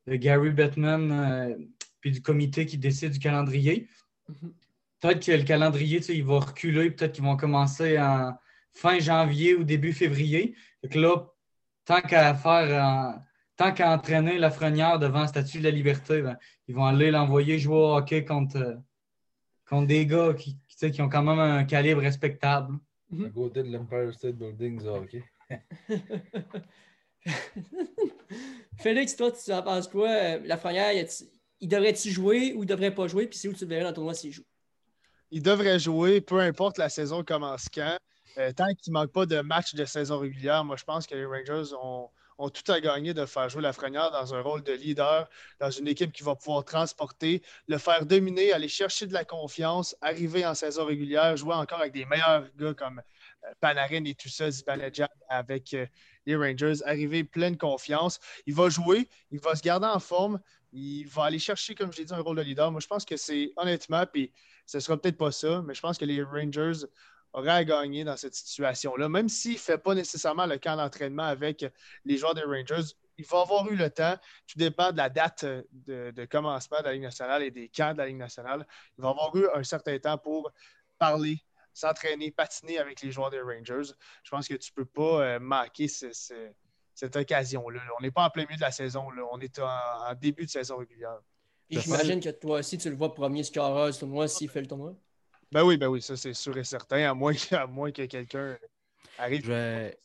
Gary Bettman euh, puis du comité qui décide du calendrier. Mm-hmm. Peut-être que le calendrier, il va reculer, peut-être qu'ils vont commencer en fin janvier ou début février. Donc là, tant qu'à faire, tant qu'à entraîner la frenière devant le statut de la liberté, ben, ils vont aller l'envoyer jouer au hockey contre contre des gars qui, qui, ont quand même un calibre respectable. À côté de l'Empire State Building, ok. Félix, toi, tu en penses quoi? Euh, Lafrenière, il, il devrait-tu jouer ou il devrait pas jouer? Puis c'est où tu le verrais dans le tournoi s'il joue? Il devrait jouer, peu importe la saison commence quand. Euh, tant qu'il ne manque pas de match de saison régulière, moi, je pense que les Rangers ont, ont tout à gagner de faire jouer Lafrenière dans un rôle de leader, dans une équipe qui va pouvoir transporter, le faire dominer, aller chercher de la confiance, arriver en saison régulière, jouer encore avec des meilleurs gars comme euh, Panarin et tout ça, Zibanejad avec euh, les Rangers, arriver pleine confiance. Il va jouer, il va se garder en forme, il va aller chercher, comme je l'ai dit, un rôle de leader. Moi, je pense que c'est honnêtement, puis ce sera peut-être pas ça, mais je pense que les Rangers aurait à gagner dans cette situation-là. Même s'il ne fait pas nécessairement le camp d'entraînement avec les joueurs des Rangers, il va avoir eu le temps. Tout dépend de la date de, commencement de la Ligue nationale et des camps de la Ligue nationale. Il va avoir eu un certain temps pour parler, s'entraîner, patiner avec les joueurs des Rangers. Je pense que tu ne peux pas euh, manquer cette occasion-là. On n'est pas en plein milieu de la saison. On est en, début de saison régulière. J'imagine que toi aussi, tu le vois premier scoreur du tournoi s'il fait le tournoi. Ben oui, ben oui, ça c'est sûr et certain, à moins, moins que quelqu'un arrive. Je vais,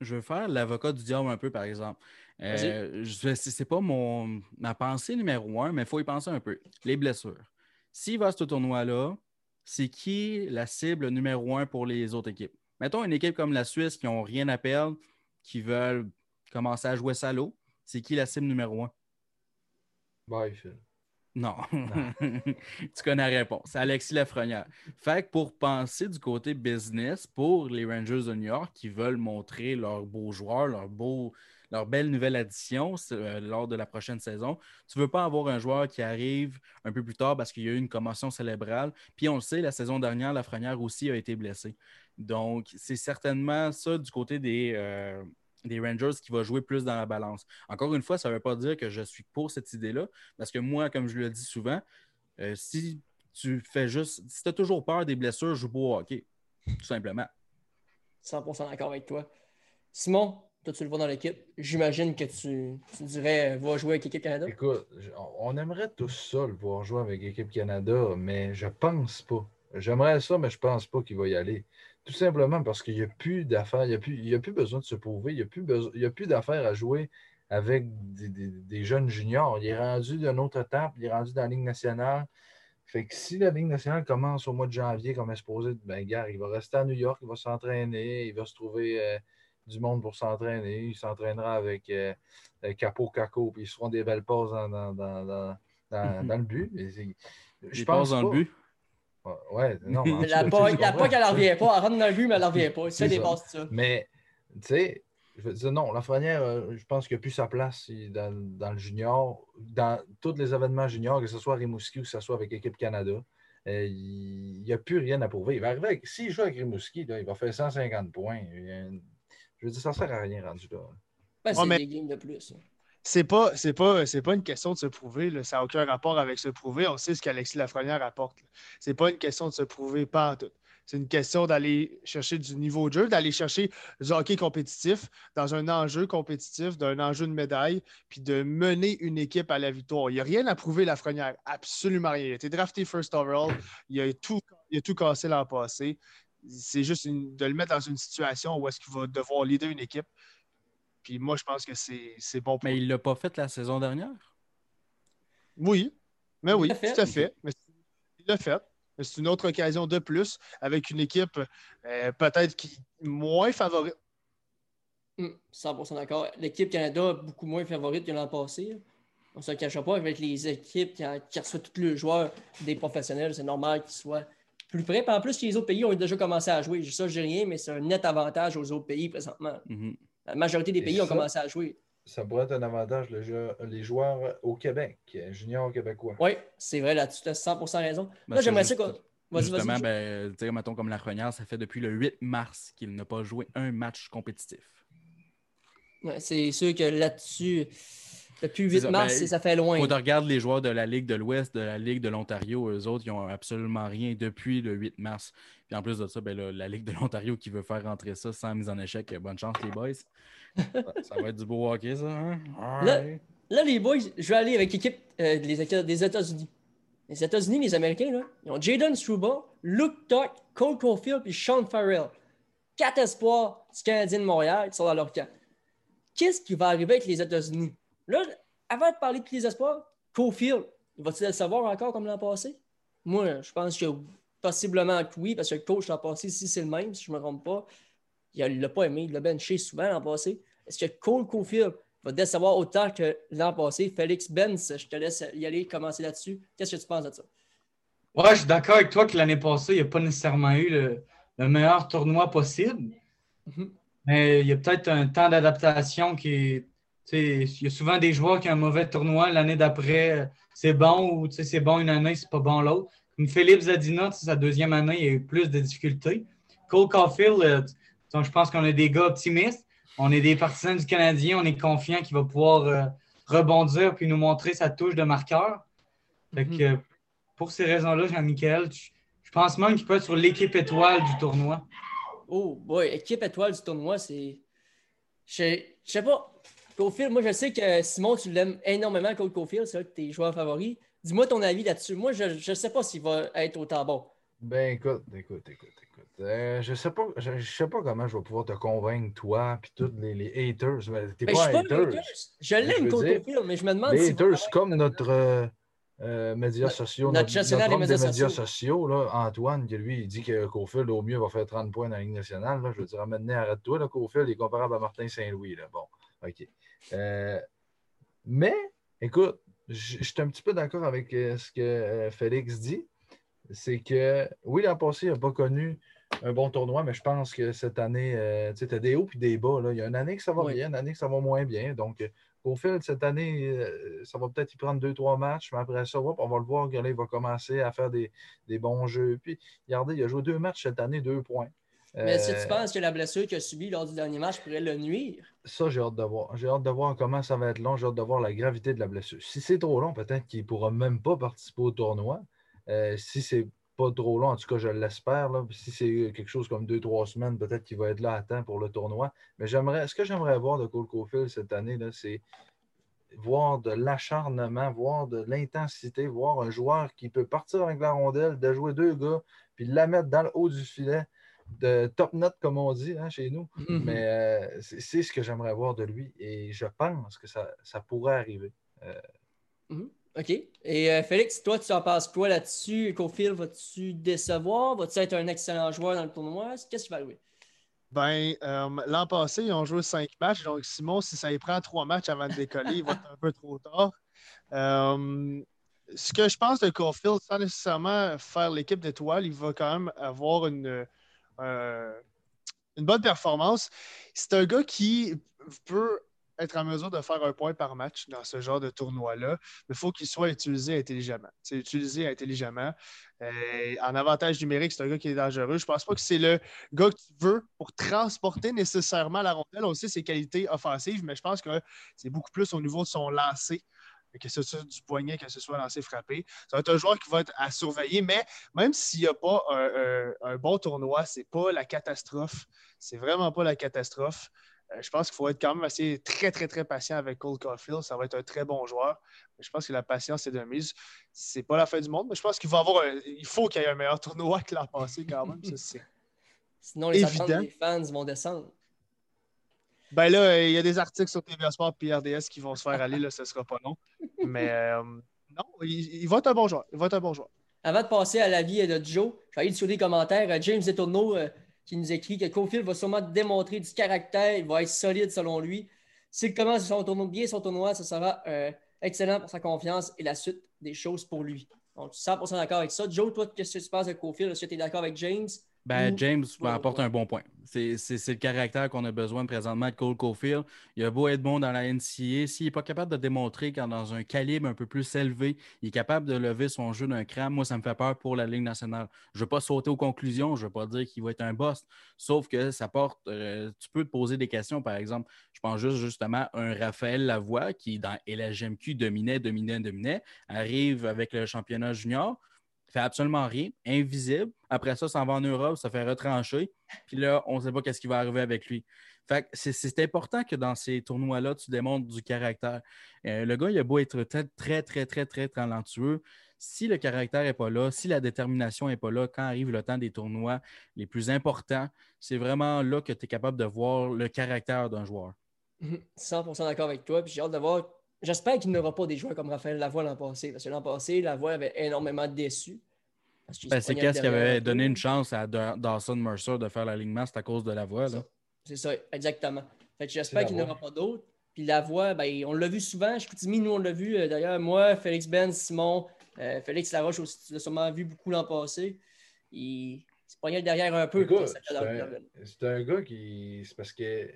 je vais faire l'avocat du diable un peu, par exemple. Euh, c'est pas mon, ma pensée numéro un, mais il faut y penser un peu. Les blessures. S'il va à ce tournoi-là, c'est qui la cible numéro un pour les autres équipes? Mettons une équipe comme la Suisse qui n'ont rien à perdre, qui veulent commencer à jouer salaud. C'est qui la cible numéro un? Bye, Phil. Non. tu connais la réponse. C'est Alexis Lafrenière. Fait que pour penser du côté business, pour les Rangers de New York qui veulent montrer leurs beaux joueurs, leur, beau, leur belle nouvelle addition euh, lors de la prochaine saison, tu ne veux pas avoir un joueur qui arrive un peu plus tard parce qu'il y a eu une commotion cérébrale. Puis on le sait, la saison dernière, Lafrenière aussi a été blessé. Donc, c'est certainement ça du côté des, euh, des Rangers qui va jouer plus dans la balance. Encore une fois, ça ne veut pas dire que je suis pour cette idée-là, parce que moi, comme je le dis souvent, euh, si tu fais juste, si tu as toujours peur des blessures, joue pas au hockey, tout simplement. 100% d'accord avec toi. Simon, toi, tu le vois dans l'équipe. J'imagine que tu, dirais euh, va jouer avec l'équipe Canada. Écoute, on aimerait tous ça le voir jouer avec l'équipe Canada, mais je pense pas. J'aimerais ça, mais je pense pas qu'il va y aller. Tout simplement parce qu'il n'y a plus d'affaires, il n'y a, plus besoin de se prouver, il n'y a plus, plus d'affaires à jouer avec des, jeunes juniors. Il est rendu d'une autre étape, il est rendu dans la Ligue nationale. Fait que si la Ligue nationale commence au mois de janvier, comme exposé, ben, gars, il va rester à New York, il va s'entraîner, il va se trouver euh, du monde pour s'entraîner. Il s'entraînera avec euh, Capo Caco, puis ils seront des belles pauses dans, dans, le but. je pense dans le but. Ouais, non. la POC, la POC, elle ne revient pas. Elle rentre dans le but, mais elle ne revient pas. C'est des passes, ça. Mais, tu sais, je veux dire, non, Lafrenière, euh, je pense qu'il n'a plus sa place dans, dans, le junior, dans tous les événements juniors, que ce soit à Rimouski ou que ce soit avec l'équipe Canada. Euh, il n'y a plus rien à prouver. Il va arriver s'il joue avec Rimouski, il va faire 150 points. Je veux dire, ça ne sert à rien rendu là. Ben, c'est des games de plus. Hein c'est pas, c'est pas, c'est pas une question de se prouver. Ça n'a aucun rapport avec se prouver. On sait ce qu'Alexis Lafrenière apporte. C'est pas une question de se prouver, pas tout. C'est une question d'aller chercher du niveau de jeu, d'aller chercher du hockey compétitif dans un enjeu compétitif, d'un enjeu de médaille, puis de mener une équipe à la victoire. Il n'y a rien à prouver Lafrenière, absolument rien. Il a été drafté first overall, il a tout, il a tout cassé l'an passé. C'est juste de le mettre dans une situation où est-ce qu'il va devoir leader une équipe. Puis moi, je pense que c'est bon pour Mais il ne l'a pas fait la saison dernière? Oui. Mais oui, tout à fait. Mais il l'a fait. Mais c'est une autre occasion de plus avec une équipe euh, peut-être qui moins favorite. 100% hmm, d'accord. L'équipe Canada beaucoup moins favorite que l'an passé. On ne se cache pas avec les équipes qui, qui reçoivent tous les joueurs des professionnels. C'est normal qu'ils soient plus près. en plus, les autres pays ont déjà commencé à jouer. Ça, je dis rien, mais c'est un net avantage aux autres pays présentement. Mm-hmm. La majorité des pays ont commencé à jouer. Ça pourrait être un avantage, les joueurs au Québec, juniors québécois. Oui, c'est vrai, là-dessus, tu as 100% raison. Ben, j'aimerais ça qu'on. Justement, ben, mettons comme la Renière, ça fait depuis le 8 mars qu'il n'a pas joué un match compétitif. c'est sûr que là-dessus, depuis 8 mars, ben, ça fait loin. Quand on regarde les joueurs de la Ligue de l'Ouest, de la Ligue de l'Ontario, eux autres, ils n'ont absolument rien depuis le 8 mars. Puis en plus de ça, ben, la Ligue de l'Ontario qui veut faire rentrer ça sans mise en échec, bonne chance les boys. ça, va être du beau hockey, ça. Hein? Là, les boys, je vais aller avec l'équipe euh, des États-Unis. Les États-Unis, les Américains, là, ils ont Jaden Struba, Luke Tuck, Cole Caulfield et Sean Farrell. quatre espoirs du Canadien de Montréal qui sont dans leur camp. Qu'est-ce qui va arriver avec les États-Unis? Là, avant de parler de tous les espoirs, Cofield, va-t-il le savoir encore comme l'an passé? Moi, je pense que possiblement que oui, parce que le coach l'an passé, si c'est le même, si je ne me trompe pas, il ne l'a pas aimé, il l'a benché souvent l'an passé. Est-ce que Cole Cofield va décevoir autant que l'an passé? Félix Benz, je te laisse y aller, commencer là-dessus. Qu'est-ce que tu penses de ça? Ouais, je suis d'accord avec toi que l'année passée, il n'y a pas nécessairement eu le, meilleur tournoi possible. Mhm. Mais il y a peut-être un temps d'adaptation qui est. Il y a souvent des joueurs qui ont un mauvais tournoi. L'année d'après, c'est bon ou c'est bon une année, c'est pas bon l'autre. Comme Philippe Zadina, sa deuxième année, il y a eu plus de difficultés. Cole Caulfield, euh, je pense qu'on est des gars optimistes. On est des partisans du Canadien. On est confiant qu'il va pouvoir euh, rebondir puis nous montrer sa touche de marqueur. Fait mhm. que, pour ces raisons-là, Jean-Michel, je pense même qu'il peut être sur l'équipe étoile du tournoi. Oh, boy, équipe étoile du tournoi, c'est. Je sais pas. Cofield, moi, je sais que Simon, tu l'aimes énormément, Cole Cofield, c'est un de tes joueurs favoris. Dis-moi ton avis là-dessus. Moi, je ne sais pas s'il va être autant bon. Ben, écoute, écoute, écoute, écoute. Euh, je sais pas, je, sais pas comment je vais pouvoir te convaincre, toi, puis tous les, les haters. Ben, t'es ben, pas un hater. Je l'aime, Cole Cofield, mais je me demande les si. Haters, comme notre. Euh, euh, médias sociaux. Notre, gestionnaire des médias, sociaux. là, Antoine, qui lui, il dit que Cofield, au mieux, va faire 30 points dans la Ligue nationale. Là. Je veux dire, maintenant, arrête-toi. Cofield est comparable à Martin Saint-Louis. Bon, OK. Euh, mais, écoute, je suis un petit peu d'accord avec euh, ce que Félix dit. C'est que, oui, l'an passé, il n'a pas connu un bon tournoi, mais je pense que cette année, tu sais, tu as des hauts et des bas. Là. Il y a une année que ça va bien, une année que ça va moins bien. Donc, Cofield, cette année, euh, ça va peut-être y prendre deux, trois matchs, mais après ça, on va le voir. il va commencer à faire des, bons jeux. Puis, regardez, il a joué deux matchs cette année, deux points. Mais est-ce que tu euh, penses que la blessure qu'il a subie lors du dernier match pourrait le nuire? Ça, j'ai hâte de voir. J'ai hâte de voir comment ça va être long. J'ai hâte de voir la gravité de la blessure. Si c'est trop long, peut-être qu'il ne pourra même pas participer au tournoi. Euh, si c'est pas trop long, en tout cas, je l'espère. Si c'est quelque chose comme deux, trois semaines, peut-être qu'il va être là à temps pour le tournoi. Mais j'aimerais, ce que j'aimerais voir de Cole Caulfield cette année, c'est voir de l'acharnement, voir de l'intensité, voir un joueur qui peut partir avec la rondelle, de jouer deux gars, puis la mettre dans le haut du filet, de top note, comme on dit hein, chez nous. Mm-hmm. Mais euh, c'est ce que j'aimerais voir de lui et je pense que ça, pourrait arriver. Euh, mm-hmm. OK. Et euh, Félix, toi, tu en penses quoi là-dessus? Cofield, vas-tu décevoir? Vas-tu être un excellent joueur dans le tournoi? Qu'est-ce qui va arriver? Ben, euh, l'an passé, ils ont joué cinq matchs. Donc, Simon, si ça y prend trois matchs avant de décoller, il va être un peu trop tard. Euh, ce que je pense de Caulfield, sans nécessairement faire l'équipe d'étoiles, il va quand même avoir une, une bonne performance. C'est un gars qui peut être en mesure de faire un point par match dans ce genre de tournoi-là, mais il faut qu'il soit utilisé intelligemment. C'est utilisé intelligemment. Euh, en avantage numérique, c'est un gars qui est dangereux. Je pense pas que c'est le gars que tu veux pour transporter nécessairement la rondelle. On sait ses qualités offensives, mais je pense que c'est beaucoup plus au niveau de son lancer que ce soit du poignet, que ce soit lancé frappé. Ça va être un joueur qui va être à surveiller, mais même s'il n'y a pas un, un, bon tournoi, ce n'est pas la catastrophe. C'est vraiment pas la catastrophe. Euh, je pense qu'il faut être quand même assez très, très, très patient avec Cole Caulfield. Ça va être un très bon joueur. je pense que la patience est de mise. C'est pas la fin du monde, mais je pense qu'il va avoir il faut qu'il y ait un meilleur tournoi que l'an passé quand même. Sinon, les, les fans vont descendre. Ben là, il y a des articles sur TVA Sport et RDS qui vont se faire aller, là, ce ne sera pas long. Mais euh, non, il, va être un bon joueur. Il va être un bon joueur. Avant de passer à l'avis de Joe, je vais aller sur les commentaires. Euh, James Etourneau, qui nous écrit que Cofield va sûrement démontrer du caractère, il va être solide selon lui. S'il commence son tournoi, bien son tournoi, ça sera euh, excellent pour sa confiance et la suite des choses pour lui. Donc, 100% d'accord avec ça. Joe, toi, qu'est-ce que tu penses de Cofield? Est-ce que tu es d'accord avec James? Ben, James apporte un bon point. C'est le caractère qu'on a besoin présentement de Cole Caulfield. Il a beau être bon dans la NCA, s'il n'est pas capable de démontrer qu'en dans un calibre un peu plus élevé, il est capable de lever son jeu d'un cran, moi, ça me fait peur pour la Ligue nationale. Je ne veux pas sauter aux conclusions, je ne veux pas dire qu'il va être un boss, sauf que ça porte. Euh, tu peux te poser des questions, par exemple. Je pense juste justement un Raphaël Lavoie qui, dans LHMQ, dominait, dominait, dominait, arrive avec le championnat junior fait absolument rien, invisible. Après ça, s'en va en Europe, ça fait retrancher. Puis là, on ne sait pas qu'est-ce qui va arriver avec lui. Fait c'est important que dans ces tournois-là, tu démontres du caractère. Euh, le gars, il a beau être très, très, très, très, très talentueux. si le caractère n'est pas là, si la détermination n'est pas là, quand arrive le temps des tournois les plus importants, c'est vraiment là que tu es capable de voir le caractère d'un joueur. 100% d'accord avec toi. Puis j'ai hâte de voir. J'espère qu'il n'aura pas des joueurs comme Raphaël Lavoie l'an passé. Parce que l'an passé, Lavoie avait énormément déçu. ben, c'est qu'est-ce qui avait donné une chance à Dawson Mercer de faire l'alignement, c'est à cause de Lavoie. C'est ça, exactement. Fait j'espère qu'il n'y aura pas d'autres. Puis Lavoie, ben, on l'a vu souvent. Chicoutimi, nous, on l'a vu. Euh, d'ailleurs, moi, Félix Ben, Simon, euh, Félix Laroche aussi, tu l'as sûrement vu beaucoup l'an passé. Il se pognait derrière un peu. C'est un, gars qui. C'est parce que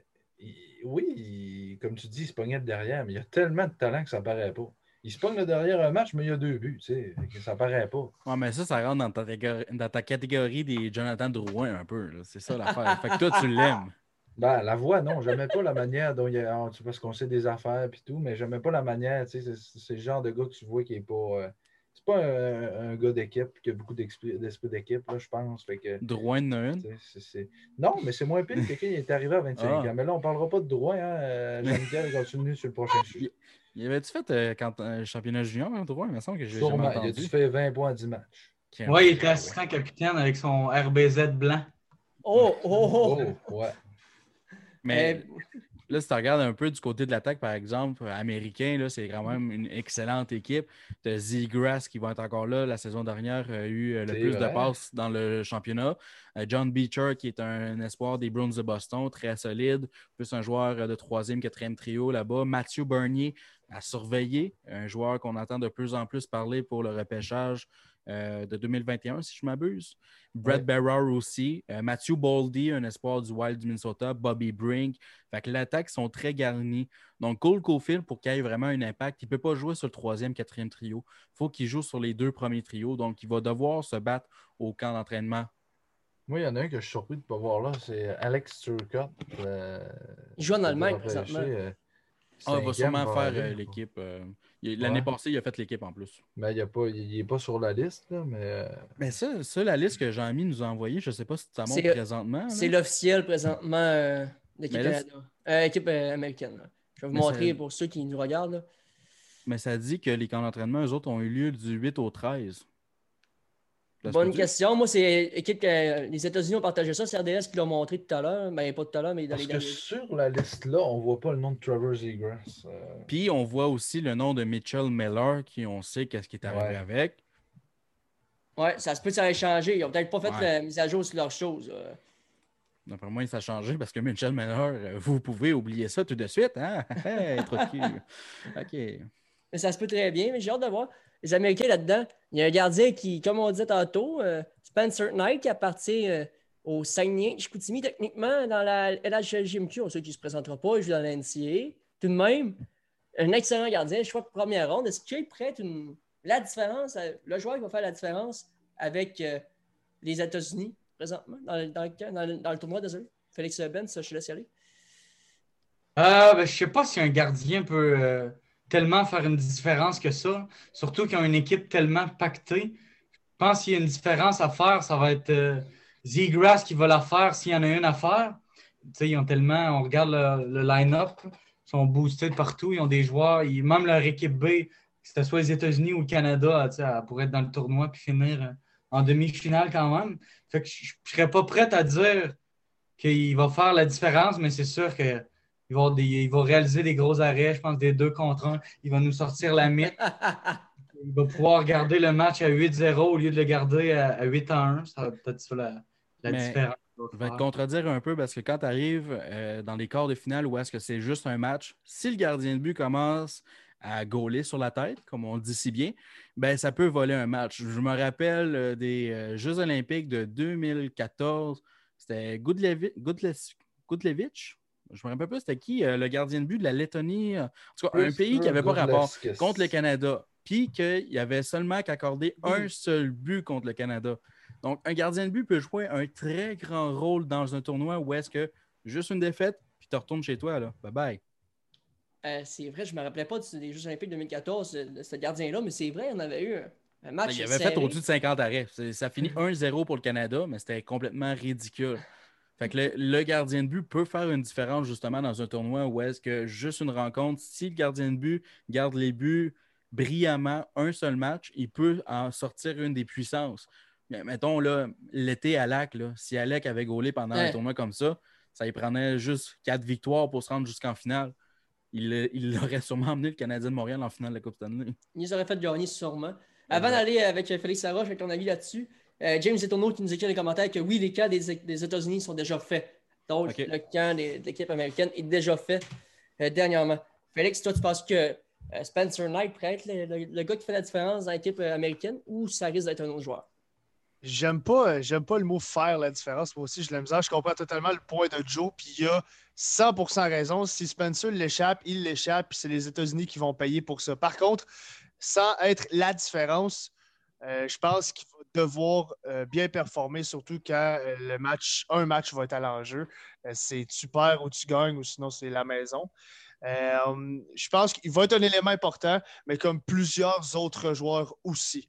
oui, comme tu dis, il se pognait derrière, mais il y a tellement de talent que ça ne paraît pas. Il se pogne derrière un match, mais il y a deux buts, tu sais, ça paraît pas. Ouais, mais ça, ça rentre dans ta, dans ta catégorie des Jonathan Drouin un peu. C'est ça l'affaire. fait que toi, tu l'aimes. Ben, la voix, non. J'aimais pas la manière dont il y a. Parce qu'on sait des affaires et tout, mais j'aimais pas la manière. Tu sais, c'est le genre de gars que tu vois qui est pas. Euh, c'est pas un, gars d'équipe qui a beaucoup d'esprit d'équipe, je pense. Fait que, Drouin de Non, mais c'est moins pire que quelqu'un est arrivé à 25 ah. ans. Mais là, on ne parlera pas de Drouin. Hein? Euh, Jean-Michel continue sur le prochain sujet. Il avait-tu fait euh, quand, un championnat junior, hein, Drouin? Il me semble que j'ai jamais entendu. Il a-tu fait 20 points à 10 matchs? Oui, il était assistant capitaine avec son RBZ blanc. Oh, oh, oh! oh ouais. Mais Là, si tu regardes un peu du côté de l'attaque, par exemple, américain, c'est quand même une excellente équipe. Tu Grass qui va être encore là. La saison dernière a eu euh, le plus de passes dans le championnat. Euh, John Beecher, qui est un espoir des Browns de Boston, très solide, plus un joueur de troisième, quatrième trio là-bas. Matthew Bernier à surveiller, un joueur qu'on entend de plus en plus parler pour le repêchage euh, de 2021, si je m'abuse. Brett ouais. aussi. Euh, Matthew Baldy, un espoir du Wild du Minnesota. Bobby Brink. Fait que l'attaque sont très garnis. Donc, Cole Caulfield, pour qu'il ait vraiment un impact, il ne peut pas jouer sur le troisième, quatrième trio. Il faut qu'il joue sur les deux premiers trios. Donc, il va devoir se battre au camp d'entraînement. Moi, il y en a un que je suis surpris de ne pas voir là, c'est Alex Turcotte. Euh, il joue en Allemagne présentement. Ah, il va sûrement faire l'équipe. L'année passée, il a fait l'équipe en plus. Mais il n'est pas, sur la liste, mais. Euh, mais ça, ça, la liste que Jean-Mi nous a envoyée, je ne sais pas si ça montre présentement. C'est l'officiel présentement euh, l'équipe euh, équipe américaine. Je vais vous montrer pour ceux qui nous regardent. Mais ça dit que les camps d'entraînement, eux autres, ont eu lieu du 8 au 13. Bonne question. Moi, c'est équipe que les États-Unis ont partagé ça. C'est RDS qui l'a montré tout à l'heure. Ben, pas tout à l'heure, mais dans Parce les que sur la liste-là, on ne voit pas le nom de Trevor Zegras. Euh. Puis, on voit aussi le nom de Mitchell Miller, qui on sait qu'est-ce qui est arrivé avec. Ouais, ça se peut que ça ait changé. Ils n'ont peut-être pas fait la mise à jour sur leurs choses. D'après moi, ça a changé parce que Mitchell Miller, euh, vous pouvez oublier ça tout de suite. Hein? trop OK. Mais ça se peut très bien, mais j'ai hâte de voir les Américains là-dedans. Il y a un gardien qui, comme on disait tantôt, euh, Spencer Knight, qui appartient euh, au Saguenay, Chicoutimi, techniquement, dans la LHLGMQ. On sait qu'il ne se présentera pas, il joue dans la NCA. Tout de même, un excellent gardien, je crois que première ronde. Est-ce qu'il prête une... la différence, euh, le joueur qui va faire la différence avec les États-Unis présentement, dans, le, tournoi, désolé? Félix Ben, ça, je te laisse y aller. Ben, je ne sais pas si un gardien peut tellement faire une différence que ça. Surtout qu'ils ont une équipe tellement pactée. Je pense qu'il y a une différence à faire. Ça va être euh, Z-Grass qui va la faire s'il y en a une à faire. ils ont tellement, on regarde le, line-up, ils sont boostés partout. Ils ont des joueurs, même leur équipe B, que ce soit les États-Unis ou le Canada, pourrait être dans le tournoi puis finir euh, en demi-finale quand même. Je ne serais pas prêt à dire qu'il va faire la différence, mais c'est sûr que il va, réaliser des gros arrêts, je pense des deux contre un. Il va nous sortir la mythe. il va pouvoir garder le match à 8-0 au lieu de le garder à, 8-1. Ça va peut-être ça la, la différence. Je vais te contredire un peu parce que quand tu arrives euh, dans les quarts de finale où est-ce que c'est juste un match, si le gardien de but commence à gauler sur la tête, comme on le dit si bien, ben ça peut voler un match. Je me rappelle euh, des euh, Jeux olympiques de 2014, c'était Goodlevich, je me rappelle pas c'était qui, euh, le gardien de but de la Lettonie. Euh, en tout cas, un pays qui n'avait pas rapport contre le Canada. Puis qu'il y avait seulement qu'accorder un seul but contre le Canada. Donc, un gardien de but peut jouer un très grand rôle dans un tournoi où est-ce que juste une défaite, puis tu retournes chez toi. Là. Bye bye. Euh, c'est vrai, je ne me rappelais pas des Jeux Olympiques 2014 de ce gardien-là, mais c'est vrai, on avait eu un match. Il avait fait au-dessus de 50 arrêts. Ça finit 1-0 pour le Canada, mais c'était complètement ridicule. Fait que le, gardien de but peut faire une différence justement dans un tournoi où est-ce que juste une rencontre, si le gardien de but garde les buts brillamment un seul match, il peut en sortir une des puissances. Mais mettons, là, l'été à Lac, là, si Alec avait gaulé pendant un tournoi comme ça, ça y prenait juste quatre victoires pour se rendre jusqu'en finale. Il, il aurait sûrement emmené le Canadien de Montréal en finale de la Coupe Stanley. Ils les auraient fait gagner sûrement. Avant d'aller avec Félix Saroche, avec ton avis là-dessus, euh, James Etourneau qui nous écrit dans les commentaires que oui, les camps des, des États-Unis sont déjà faits. Donc, le camp des- de l'équipe américaine est déjà fait euh, dernièrement. Félix, toi, tu penses que euh, Spencer Knight pourrait être le, le- le gars qui fait la différence dans l'équipe euh, américaine ou ça risque d'être un autre joueur? J'aime pas, j'aime pas le mot faire la différence. Moi aussi, je l'aime ça. Je comprends totalement le point de Joe. Puis il y a 100% raison. Si Spencer l'échappe, il l'échappe. Puis c'est les États-Unis qui vont payer pour ça. Par contre, sans être la différence, euh, je pense qu'il devoir euh, bien performer, surtout quand euh, le match, un match va être à l'enjeu. Euh, c'est tu perds ou tu gagnes, ou sinon c'est la maison. Je pense qu'il va être un élément important, mais comme plusieurs autres joueurs aussi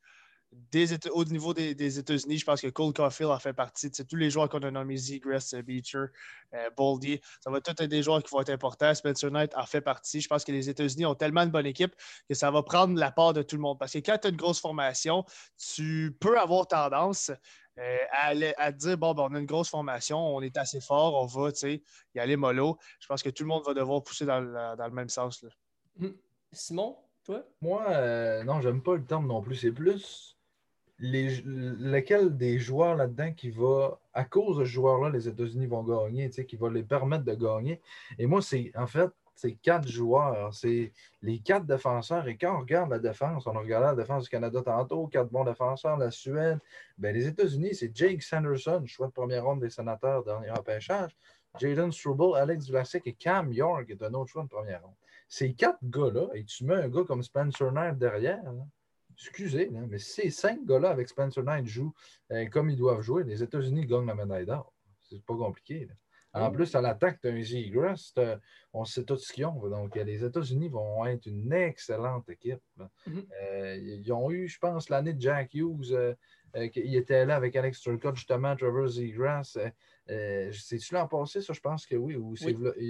des au niveau des, des États-Unis, je pense que Cole Caulfield en fait partie. Tu sais, tous les joueurs qu'on a nommés, Zegras, Beecher, euh, Boldy, ça va tous être des joueurs qui vont être importants. Spencer Knight en fait partie. Je pense que les États-Unis ont tellement de bonne équipe que ça va prendre la part de tout le monde. Parce que quand tu as une grosse formation, tu peux avoir tendance euh, à, aller- à dire bon, ben, on a une grosse formation, on est assez fort, on va tu sais, y aller mollo. Je pense que tout le monde va devoir pousser dans le, dans le même sens. là. Simon, toi? Moi, euh, non, j'aime pas le terme non plus. C'est plus les, lequel des joueurs là-dedans qui va, à cause de ce joueur-là, les États-Unis vont gagner, qui va les permettre de gagner. Et moi, c'est en fait, c'est quatre joueurs. C'est les quatre défenseurs. Et quand on regarde la défense, on a regardé la défense du Canada tantôt, quatre bons défenseurs, la Suède. Ben, les États-Unis, c'est Jake Sanderson, choix de première ronde des sénateurs, dernier repêchage. Jaden Struble, Alex Vlasic et Cam York est un autre choix de première ronde. Ces quatre gars-là, et tu mets un gars comme Spencer Knight derrière, là, excusez, là, mais ces cinq gars-là avec Spencer Knight jouent euh, comme ils doivent jouer, les États-Unis gagnent la médaille d'or. C'est pas compliqué. là. En plus, à l'attaque, tu as un Zegras, t'as- on sait tout ce qu'ils ont. Donc, euh, les États-Unis vont être une excellente équipe. Mhm. Euh, ils ont eu, je pense, l'année de Jack Hughes. euh, euh, qu'il était là avec Alex Turcotte, justement, Trevor euh, C'est-tu l'an passé, ça? Je pense que oui. Ou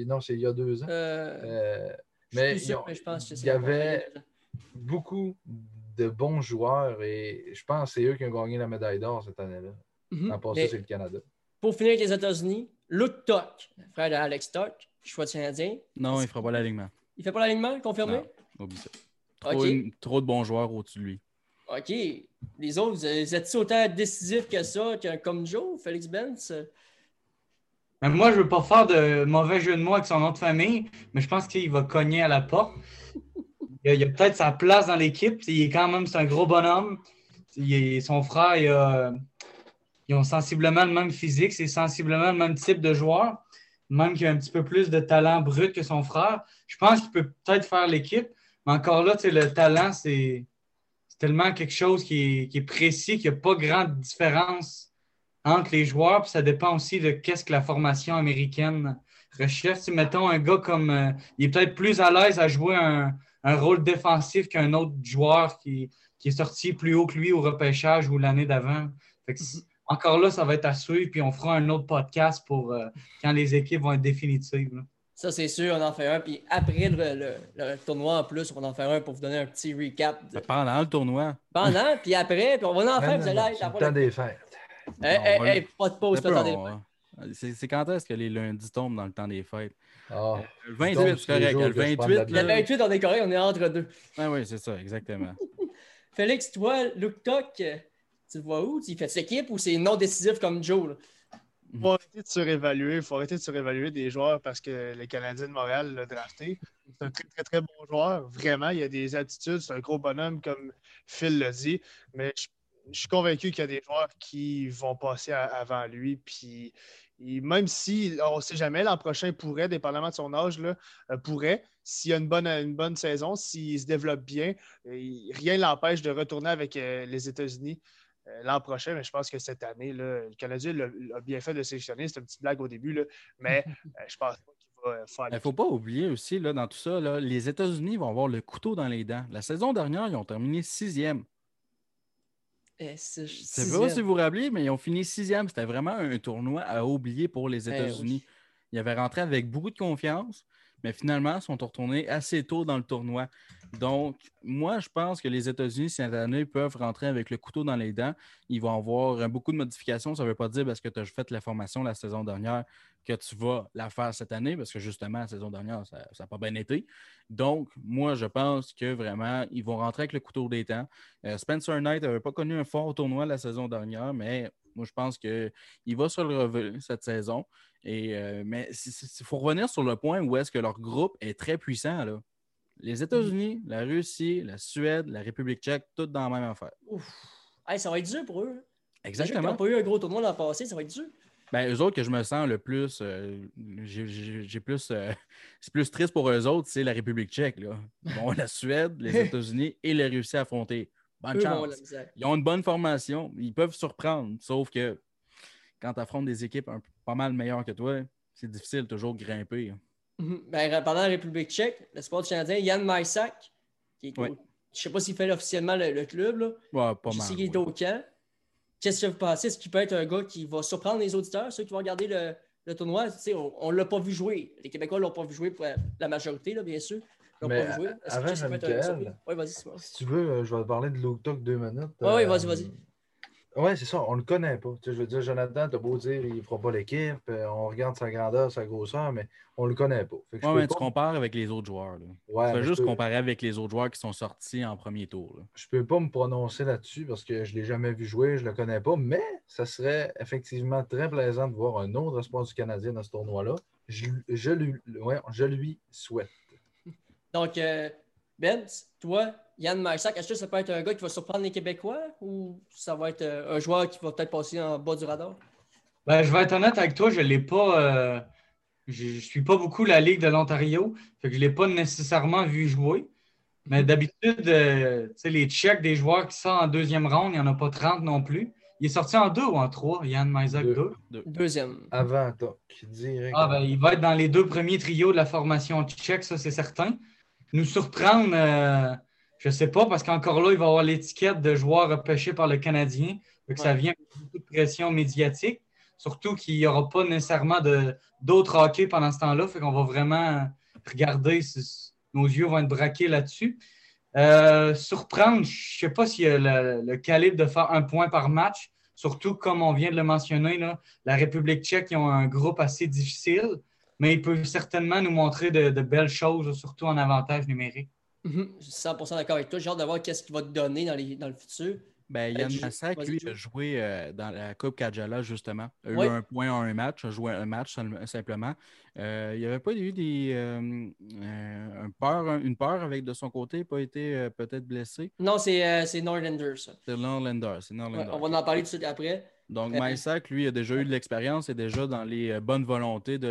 non, c'est il y a deux ans. Euh, je suis mais sûr, ont- mais je pense que il y avait beaucoup de bons joueurs et je pense que c'est eux qui ont gagné la médaille d'or cette année-là. Passé, Mais c'est le Canada. Pour finir avec les États-Unis, Luke Tuck, frère d'Alex Tuck, choix du Canadien. Non, il ne fera pas l'alignement. Il fait pas l'alignement, confirmé? Non. Oublie ça. Trop, une- trop de bons joueurs au-dessus de lui. OK. Les autres, vous êtes- vous êtes autant décisifs que ça, comme Joe, Félix Benz? Mais moi, je veux pas faire de mauvais jeu de mots avec son nom de famille, mais je pense qu'il va cogner à la porte. Il a, a peut-être sa place dans l'équipe. Il est quand même un gros bonhomme. Il son frère, il ils ont sensiblement le même physique, c'est sensiblement le même type de joueur, même qu'il a un petit peu plus de talent brut que son frère. Je pense qu'il peut peut-être faire l'équipe, mais encore là, le talent, c'est tellement quelque chose qui est, précis, qu'il n'y a pas grande différence entre les joueurs, puis ça dépend aussi de qu'est-ce que la formation américaine recherche. Mettons, un gars comme. euh, il est peut-être plus à l'aise à jouer un, un rôle défensif qu'un autre joueur qui, qui est sorti plus haut que lui au repêchage ou l'année d'avant. Fait que c- Encore là, ça va être à suivre, puis on fera un autre podcast pour euh, quand les équipes vont être définitives. là. Ça, c'est sûr, on en fait un. Puis après le, le- le tournoi, en plus, on va en faire un pour vous donner un petit recap. de- Pendant le tournoi, Pendant, puis après, puis on va en faire, vous allez être C'est à le temps des fêtes. Hey, hey, va- hey, pas de pause, de temps des fêtes. c'est quand est-ce que les lundis tombent dans le temps des fêtes? Ah, Le Donc, 28, c'est correct. Le que je prends 28, de la Le bière. là... 28, on est correct, on est entre deux. Ah oui, c'est ça, exactement. Félix, toi, Luke Tuck, euh, tu le vois où? Il fait équipe ou c'est non décisif comme Joe? là? Il faut arrêter de surévaluer. faut arrêter de surévaluer des joueurs parce que le Canadien de Montréal l'a drafté. C'est un très, très, très bon joueur. Vraiment, il a des attitudes. C'est un gros bonhomme, comme Phil l'a dit. Mais je, je suis convaincu qu'il y a des joueurs qui vont passer à- avant lui. Puis, il- même si, on ne sait jamais, l'an prochain pourrait, dépendamment de son âge, là, euh, pourrait, s'il a une bonne, une bonne saison, s'il se développe bien, rien ne l'empêche de retourner avec euh, les États-Unis euh, l'an prochain, mais je pense que cette année, là, le Canadien l'a l'a bien fait de sélectionner. C'était une petite blague au début, là, mais je pense pas qu'il va faire Il ne faut pas oublier aussi, là, dans tout ça, les États-Unis vont avoir le couteau dans les dents. La saison dernière, ils ont terminé sixième. C'est- Je ne sais sixième. pas si vous vous rappelez, mais ils ont fini sixième. C'était vraiment un tournoi à oublier pour les Eh États-Unis. oui. Ils avaient rentré avec beaucoup de confiance. mais finalement, ils sont retournés assez tôt dans le tournoi. Donc, moi, je pense que les États-Unis, cette année, peuvent rentrer avec le couteau dans les dents. Ils vont avoir beaucoup de modifications. Ça ne veut pas dire parce que tu as fait la formation la saison dernière que tu vas la faire cette année, parce que justement, la saison dernière, ça n'a pas bien été. Donc, moi, je pense que vraiment, ils vont rentrer avec le couteau des temps. Euh, Spencer Knight n'avait pas connu un fort tournoi la saison dernière, mais moi, je pense qu'il va se le relever cette saison. Et, euh, mais il faut revenir sur le point où est-ce que leur groupe est très puissant. Là. Les États-Unis, la Russie, la Suède, la République tchèque, toutes dans la même affaire. Ouf. ça va être dur pour eux. Exactement. Ils n'ont pas eu un gros tournoi l'an passé, ça va être dur. Ben, eux autres que je me sens le plus, euh, j'ai plus, euh, c'est plus triste pour eux autres, c'est la République tchèque. Là. Bon, la Suède, les États-Unis et la Russie à affronter. Bonne chance. Ils ont une bonne formation, ils peuvent surprendre, sauf que quand tu affrontes des équipes pas mal meilleures que toi, c'est difficile toujours grimper. Mhm. Ben, pendant la République tchèque, le sport canadien, Yann Maïsak, qui est je ne sais pas s'il fait officiellement le, club, là. Ouais, pas je mal, sais qu'il est au camp. Qu'est-ce que vous pensez? Est-ce qu'il peut être un gars qui va surprendre les auditeurs, ceux qui vont regarder le, tournoi? on ne l'a pas vu jouer. Les Québécois ne l'ont pas vu jouer pour la majorité, là, bien sûr. Mais pas vu jouer. Avant, si tu veux, euh, je vais te parler de Luke Talk deux minutes. Oui, vas-y, vas-y. Oui, c'est ça, on le connaît pas. je veux dire, Jonathan, t'as beau dire il ne fera pas l'équipe, euh, on regarde sa grandeur, sa grosseur, mais on le connaît pas. Oui, mais tu compares avec les autres joueurs. Là. Ouais, tu peux juste comparer avec les autres joueurs qui sont sortis en premier tour. Là. Je peux pas me prononcer là-dessus parce que je ne l'ai jamais vu jouer, je ne le connais pas, mais ça serait effectivement très plaisant de voir un autre espoir du Canadien dans ce tournoi-là. Je, je, lui, je lui souhaite. Donc, euh, Ben, toi, Yann Marsac, est-ce que ça peut être un gars qui va surprendre les Québécois ou ça va être euh, un joueur qui va peut-être passer en bas du radar? Ben, je vais être honnête avec toi, je ne l'ai pas. Euh, je ne suis pas beaucoup la Ligue de l'Ontario, je ne l'ai pas nécessairement vu jouer. Mais mhm. d'habitude, euh, les Tchèques des joueurs qui sont en deuxième ronde, il n'y en a pas 30 non plus. Il est sorti en deux ou en trois, Yann Maizak 2? Deuxième. Avant, toi, Ah, ben, il va être dans les deux premiers trios de la formation tchèque, ça c'est certain. Nous surprendre, je ne sais pas, parce qu'encore là, il va avoir l'étiquette de joueur repêché par le Canadien. Donc, Ça vient avec beaucoup de pression médiatique. Surtout qu'il n'y aura pas nécessairement d'autres hockey pendant ce temps-là. Fait qu'on va vraiment regarder. nos yeux vont être braqués là-dessus. Euh, surprendre, je ne sais pas s'il y a le, calibre de faire un point par match. Surtout, comme on vient de le mentionner, la République tchèque, ils ont un groupe assez difficile, mais ils peuvent certainement nous montrer de belles choses, surtout en avantage numérique. Je suis 100% d'accord avec toi. J'ai hâte de voir qu'est-ce qu'il va te donner dans, les, dans le futur. Ben, Yann Massac, lui, a joué euh, dans la Coupe Kajala, justement. Il a eu un point en un match, a joué un match simplement. Euh, il n'y avait pas eu des, euh, peur, une peur avec de son côté, pas été peut-être blessé? Non, c'est Norlander, ça. C'est Norlander, c'est on va en parler tout de suite après. Donc, Maïsak, lui, a déjà eu de l'expérience et déjà dans les euh, bonnes volontés de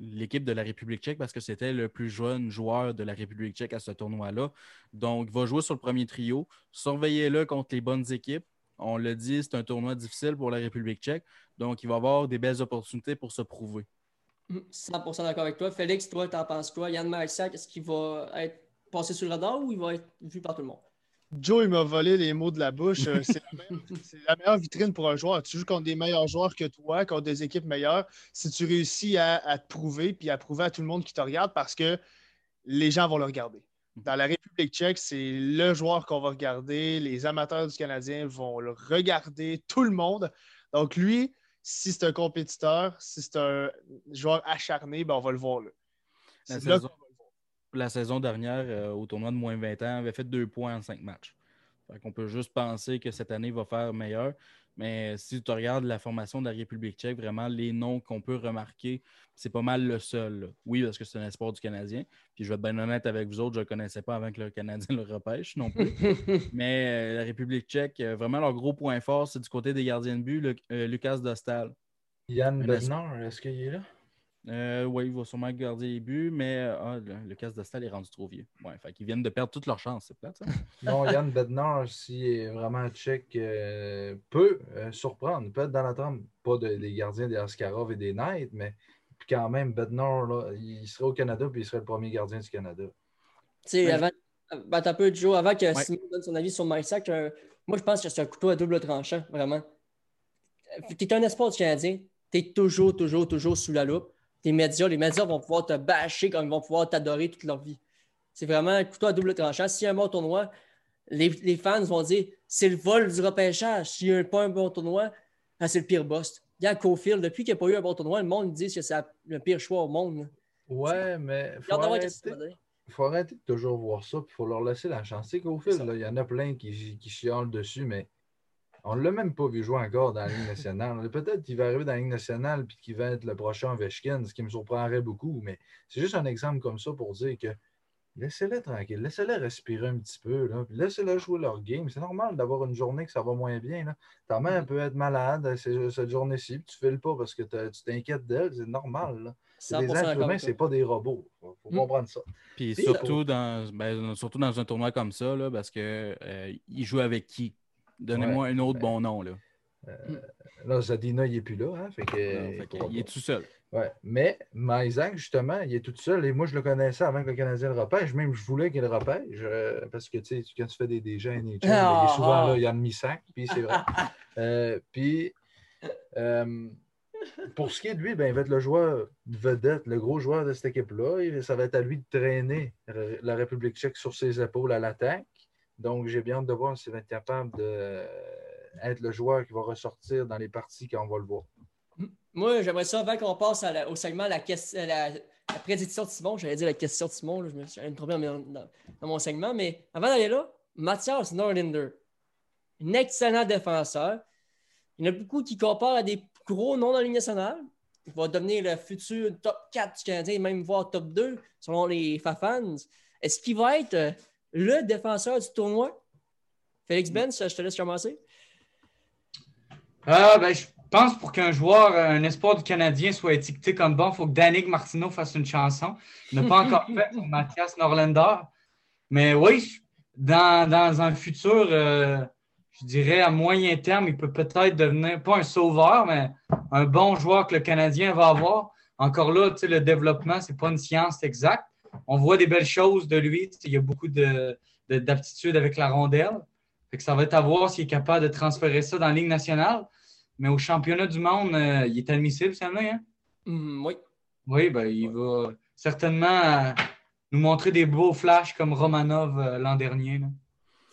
l'équipe de la République tchèque parce que c'était le plus jeune joueur de la République tchèque à ce tournoi-là. Donc, il va jouer sur le premier trio. Surveillez-le contre les bonnes équipes. On le dit, c'est un tournoi difficile pour la République tchèque. Donc, il va avoir des belles opportunités pour se prouver. 100% d'accord avec toi. Félix, toi, t'en penses quoi? Yann Maïsak, est-ce qu'il va être passé sur le radar ou il va être vu par tout le monde? Joe, il m'a volé les mots de la bouche. Euh, c'est la, meilleure vitrine pour un joueur. Tu joues contre des meilleurs joueurs que toi, contre des équipes meilleures. Si tu réussis à, te prouver, puis à prouver à tout le monde qui te regarde, parce que les gens vont le regarder. Dans la République tchèque, c'est le joueur qu'on va regarder. Les amateurs du Canadien vont le regarder, tout le monde. Donc, lui, si c'est un compétiteur, si c'est un joueur acharné, ben on va le voir là. là la saison dernière, euh, au tournoi de moins 20 ans, avait fait deux points en cinq matchs. On qu'on peut juste penser que cette année va faire meilleur. Mais si tu regardes la formation de la République tchèque, vraiment, les noms qu'on peut remarquer, c'est pas mal le seul. Oui, parce que c'est un espoir du Canadien. Puis je vais être bien honnête avec vous autres, je ne le connaissais pas avant que le Canadien le repêche non plus. Mais euh, la République tchèque, euh, vraiment, leur gros point fort, c'est du côté des gardiens de but, Lucas Dostal. Yann Bednar, est-ce qu'il est là? Euh, oui, il va sûrement garder les buts, mais euh, ah, le, casse de Stal est rendu trop vieux. Ouais, fait qu'ils viennent de perdre toutes leurs chances, c'est plate, ça. non, Yann Bednar, s'il est vraiment tchèque, euh, peut surprendre, peut être dans la trame, pas des gardiens des Askarov et des Knights, mais quand même, Bednar, là, il serait au Canada, puis il serait le premier gardien du Canada. Tu sais, avant, ben, un peu, Joe, avant que Simon donne son avis sur MySac, moi, je pense que c'est un couteau à double tranchant, vraiment. Tu es un espoir du Canadien, tu es toujours, toujours, toujours sous la loupe tes médias. Les médias vont pouvoir te bâcher comme ils vont pouvoir t'adorer toute leur vie. C'est vraiment un couteau à double tranchant. S'il y a un bon tournoi, les, les fans vont dire c'est le vol du repêchage. S'il n'y a pas un bon tournoi, ah, c'est le pire boss. Regarde Cofield, depuis qu'il n'y a pas eu un bon tournoi, le monde dit que c'est le pire choix au monde. Ouais, mais faut arrêter, faut arrêter de toujours voir ça, puis il faut leur laisser la chance. Là, il y en a plein qui, qui dessus, mais on ne l'a même pas vu jouer encore dans la Ligue nationale. Peut-être qu'il va arriver dans la Ligue nationale puis qu'il va être le prochain Ovechkin, ce qui me surprendrait beaucoup, mais c'est juste un exemple comme ça pour dire que laissez-les tranquilles, laissez-les respirer un petit peu, laissez-les jouer leur game. C'est normal d'avoir une journée que ça va moins bien. Là. Ta mère peut être malade c'est- cette journée-ci, puis tu ne files pas parce que tu t'inquiètes d'elle, c'est normal. là. C'est des 100% êtres humains, c'est pas des robots. Faut, faut Mm. comprendre ça. Puis Puis, surtout dans, ben, surtout dans un tournoi comme ça, là, parce que euh, il joue avec qui? Donnez-moi un autre ben, bon nom. Là. Là, Zadina, il n'est plus là. Hein, fait que, Non, il fait est tout seul. Ouais. Mais Isaac, justement, il est tout seul. Et moi, je le connaissais avant que le Canadien le repêche. Même, je voulais qu'il le repêche. euh, parce que, tu sais, quand tu fais des, des gens Ah, il est souvent ah. là, il y a un demi-sac. Puis c'est vrai. Euh, puis, euh, pour ce qui est de lui, ben, il va être le joueur vedette, le gros joueur de cette équipe-là. Et Ça va être à lui de traîner la République tchèque sur ses épaules à l'attaque. Donc, j'ai bien hâte de voir s'il va être capable d'être le joueur qui va ressortir dans les parties quand on va le voir. Moi, j'aimerais ça, avant qu'on passe au segment la, ques- la, la prédiction de Simon, j'allais dire la question de Simon, je me suis me tromper dans, dans- mon segment, mais avant d'aller là, Mathias Norlinder, un excellent défenseur. Il y en a beaucoup qui comparent à des gros noms dans Ligue nationale. Il va devenir le futur top 4 du Canadien, même voire top 2, selon les Fafans. Est-ce qu'il va être euh, le défenseur du tournoi? Félix Benz, je te laisse commencer. Ah, ben, je pense pour qu'un joueur, un espoir du Canadien soit étiqueté comme bon, il faut que Danick Martineau fasse une chanson. Il n'a pas encore fait pour Mathias Norlander. Mais oui, dans, dans un futur, euh, je dirais à moyen terme, il peut peut-être devenir, pas un sauveur, mais un bon joueur que le Canadien va avoir. Encore là, le développement, ce n'est pas une science exacte. On voit des belles choses de lui. Il y a beaucoup de- de- d'aptitudes avec la rondelle. Fait que ça va être à voir s'il est capable de transférer ça dans la Ligue nationale. Mais au championnat du monde, euh, il est admissible, ça hein? Hum, oui. Oui, ben, il va certainement euh, nous montrer des beaux flashs comme Romanov euh, l'an dernier. là.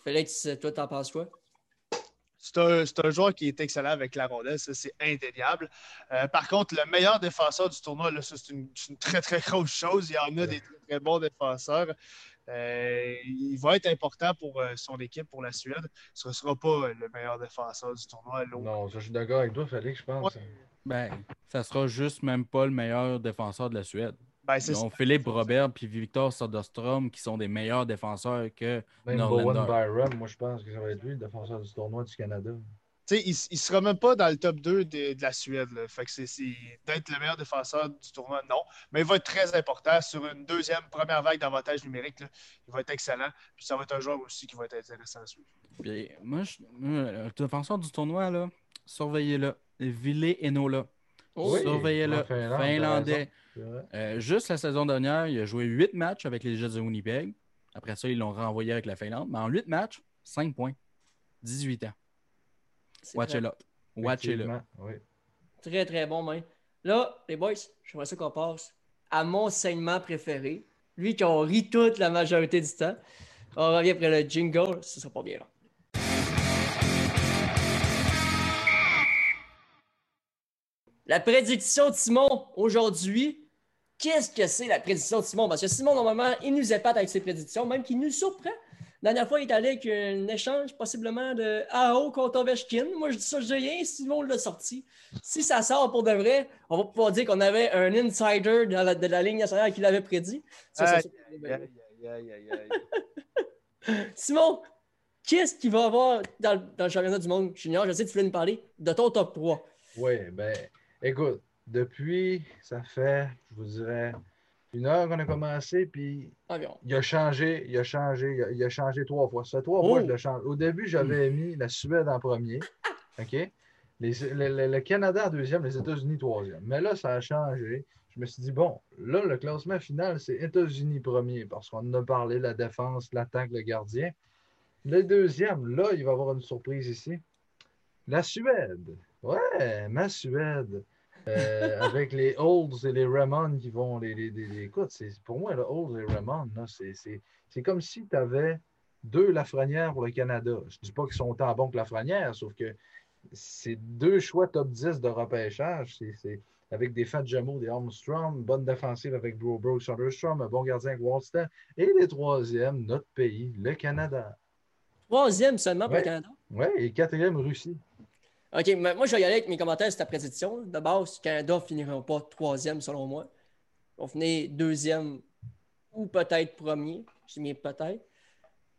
Félix, toi, t'en penses quoi? C'est un, c'est un joueur qui est excellent avec la rondelle, ça c'est indéniable. Euh, par contre, le meilleur défenseur du tournoi, là, ça, c'est une, très très grosse chose. Il y en a des très, très bons défenseurs. Euh, il va être important pour euh, son équipe, pour la Suède. Ce ne sera pas euh, le meilleur défenseur du tournoi. Non, ça, je suis d'accord avec toi, Félix, je pense. Ben, ça sera juste même pas le meilleur défenseur de la Suède. Ben, c'est Ils ont Philippe Robert puis Victor Soderstrom qui sont des meilleurs défenseurs que Même Norlander. Bowen Byram, moi, je pense que ça va être lui, le défenseur du tournoi du Canada. Tu sais, il ne sera même pas dans le top 2 de, de la Suède. là. Fait que c'est d'être le meilleur défenseur du tournoi, non. Mais il va être très important sur une deuxième, première vague d'avantage numérique. là. Il va être excellent. Puis ça va être un joueur aussi qui va être intéressant à suivre. Puis, moi, je, le défenseur du tournoi, là, surveillez-le. Ville Enola. Oh, Oui, surveillez-le. Finlandais. Euh, juste la saison dernière, il a joué 8 matchs avec les Jets de Winnipeg. Après ça, ils l'ont renvoyé avec la Finlande. Mais en 8 matchs, 5 points. 18 ans. Watch très, it up. Watch it up. Oui. très, très bon, même. Là, les boys, j'aimerais ça qu'on passe à mon segment préféré. Lui qui on rit toute la majorité du temps. On revient après le jingle, ce sera pas bien là. La prédiction de Simon aujourd'hui. Qu'est-ce que c'est la prédiction de Simon? Parce que Simon, normalement, il nous épate avec ses prédictions, même qu'il nous surprend. La dernière fois, il est allé avec un échange possiblement de AO contre Ovechkin. Moi, je dis ça, je dis rien. Simon l'a sorti. Si ça sort pour de vrai, on va pouvoir dire qu'on avait un insider de la, de la ligne nationale qui l'avait prédit. Ça, Aïe, ça- Aïe, aïe, aïe, aïe, aïe. Simon, qu'est-ce qu'il va y avoir dans, le- dans le championnat du monde junior? Je sais que tu voulais nous parler de ton top 3. Oui, ben, écoute, depuis, ça fait, je vous dirais, une heure qu'on a commencé, puis Environ. il a changé, il a changé, il a, il a changé trois fois. Ça fait trois Oh! fois que je le change. Au début, j'avais mis la Suède en premier, OK? Les- le, le- le Canada en deuxième, les États-Unis troisième. Mais là, ça a changé. Je me suis dit, bon, là, le classement final, c'est États-Unis premier, parce qu'on en a parlé, la défense, l'attaque, le gardien. Le deuxième, là, il va y avoir une surprise ici. La Suède. Ouais, ma Suède. Euh, avec les Olds et les Ramones qui vont. Les, les, les- écoute, c'est- pour moi, le Olds et les Ramones, c'est- c'est c'est comme si tu avais deux Lafrenières pour le Canada. Je ne dis pas qu'ils sont autant bons que Lafrenière, sauf que c'est deux choix top 10 de repêchage. C'est- c'est avec des Fat Jamo, des Armstrong, bonne défensive avec Broberg, Soderstrom, un bon gardien avec Walston. Et les troisièmes, notre pays, le Canada. Troisième seulement pour Ouais. le Canada. Oui, et quatrième, Russie. OK, mais moi, je vais y aller avec mes commentaires sur ta prédiction. De base, le Canada ne finira pas troisième, selon moi. Ils vont finir deuxième ou peut-être premier. Je dis bien peut-être.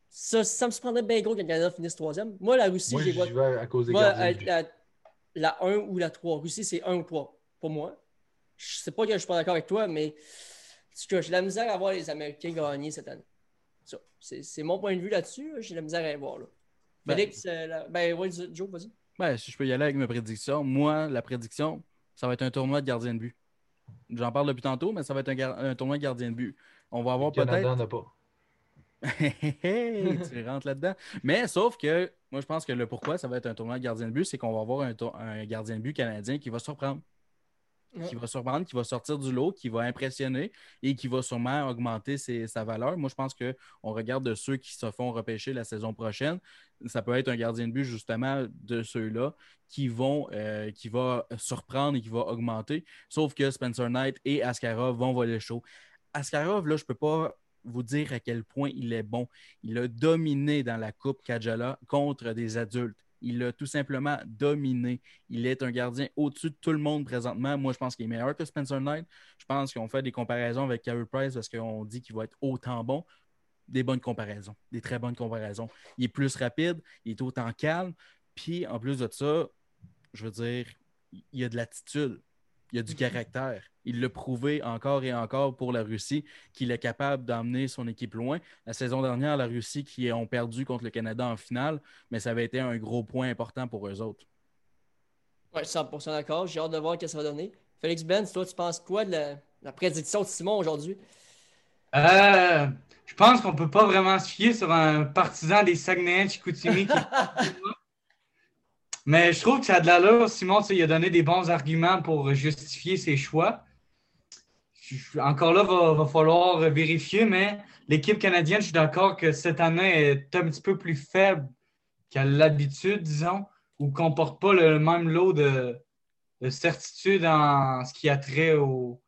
Ça, ça me surprendrait bien gros que le Canada finisse troisième. Moi, la Russie, Moi, je vois. vais à cause des Moi, gardiens. euh, but. la, la 1 ou la 3. Russie, c'est 1 ou 3 pour moi. Je sais pas que je suis pas d'accord avec toi, mais en tout cas, j'ai la misère à voir les Américains gagner cette année. C'est mon point de vue là-dessus. J'ai la misère à les voir. Là. Ben- Félix, euh, la- ben oui, Joe, vas-y. Ben, si je peux y aller avec mes prédictions, moi, la prédiction, ça va être un tournoi de gardien de but. J'en parle depuis tantôt, mais ça va être un, gar- un tournoi de gardien de but. On va avoir peut-être. n'a pas. tu rentres là-dedans. Mais sauf que moi, je pense que le pourquoi ça va être un tournoi de gardien de but, c'est qu'on va avoir un, un gardien de but canadien qui va surprendre. Qui va surprendre, qui va sortir du lot, qui va impressionner et qui va sûrement augmenter sa valeur. Moi, je pense qu'on regarde de ceux qui se font repêcher la saison prochaine. Ça peut être un gardien de but, justement, de ceux-là qui vont euh, qui va surprendre et qui va augmenter. Sauf que Spencer Knight et Askarov vont voler chaud. Askarov, là, je ne peux pas vous dire à quel point il est bon. Il a dominé dans la Coupe Kajala contre des adultes. Il a tout simplement dominé. Il est un gardien au-dessus de tout le monde présentement. Moi, je pense qu'il est meilleur que Spencer Knight. Je pense qu'on fait des comparaisons avec Carey Price parce qu'on dit qu'il va être autant bon. Des bonnes comparaisons, des très bonnes comparaisons. Il est plus rapide, il est autant calme. Puis, en plus de ça, je veux dire, il y a de l'attitude, il y a du caractère. Il l'a prouvé encore et encore pour la Russie qu'il est capable d'emmener son équipe loin. La saison dernière, la Russie qui ont perdu contre le Canada en finale, mais ça avait été un gros point important pour eux autres. Ouais, 100% d'accord. J'ai hâte de voir ce que ça va donner. Félix Benz, toi, tu penses quoi de la, la prédiction de Simon aujourd'hui? Euh, je pense qu'on peut pas vraiment se fier sur un partisan des Saguenayens de Chicoutimi. qui- Mais je trouve que ça a de l'allure. Simon, il a donné des bons arguments pour justifier ses choix. Encore là, va, va falloir vérifier, mais l'équipe canadienne, je suis d'accord que cette année est un petit peu plus faible qu'à l'habitude, disons, ou qu'on ne porte pas le même lot de, de certitude en ce qui a trait au,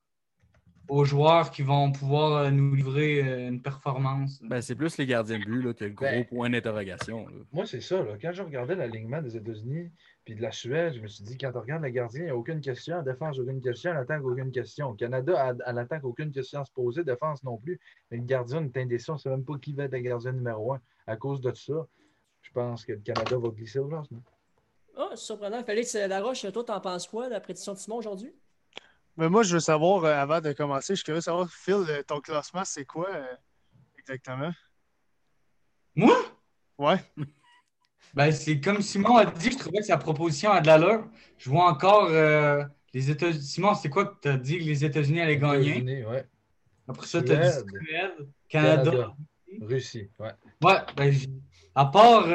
aux joueurs qui vont pouvoir euh, nous livrer euh, une performance. Ben, c'est plus les gardiens de but là, que le gros Ben, point d'interrogation. Moi, c'est ça. Là. Quand je regardais l'alignement des États-Unis puis de la Suède, je me suis dit, quand on regarde le gardien, il n'y a aucune question. En défense, aucune question. En attaque, aucune question. Au Canada, à, à l'attaque, aucune question à se poser. Défense non plus. Mais le gardien, on est indécis. On ne sait même pas qui va être le gardien numéro un. À cause de ça, je pense que le Canada va glisser au classement. Ah, c'est surprenant. Félix Laroche, toi, t'en penses quoi de la prédiction de Simon aujourd'hui? Mais moi, je veux savoir, euh, avant de commencer, je suis curieux de savoir, Phil, euh, ton classement, c'est quoi euh, exactement? Moi? Ouais. Ben, c'est comme Simon a dit, je trouvais que sa proposition a de l'allure. Je vois encore euh, les États-Unis. Simon, c'est quoi que tu as dit que les États-Unis allaient gagner? États-Unis, ouais. Après ça, tu as dit Suède. Canada. Canada. Russie, ouais. Ouais, ben, à part.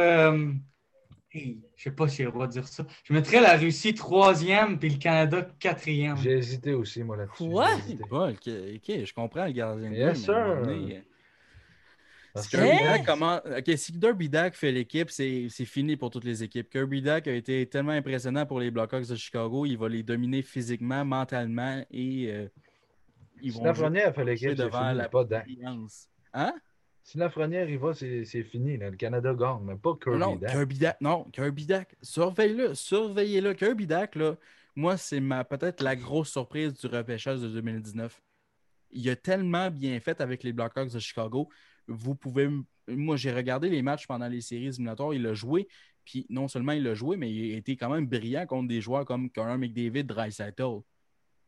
Hey, je sais pas si j'ai le droit de dire ça. Je mettrais la Russie troisième puis le Canada quatrième. J'ai hésité aussi, moi, là-dessus. Quoi? Ouais, ok, ok, je comprends le gardien de but. Yes, Parce Si Kirby? Dack comment... OK, si Derby Dack fait l'équipe, c'est c'est fini pour toutes les équipes. Kirby Dack a été tellement impressionnant pour les Blackhawks de Chicago. Il va les dominer physiquement, mentalement et euh, ils Si vont Lafrenière fait jouer l'équipe, devant fini, la pas Dak. Hein? Si Lafrenière y va, c'est fini. là. Le Canada gagne, mais pas Kirby. non, Dak. Kirby Dack. Non, Kirby Dack. Surveille-le, surveillez-le. Kirby Dack, là, moi, c'est peut-être la grosse surprise du repêchage de 2019. Il a tellement bien fait avec les Blackhawks de Chicago. Vous pouvez. Moi, j'ai regardé les matchs pendant les séries éliminatoires. Il a joué. Puis non seulement il a joué, mais il a été quand même brillant contre des joueurs comme Connor McDavid, Dreisaitl.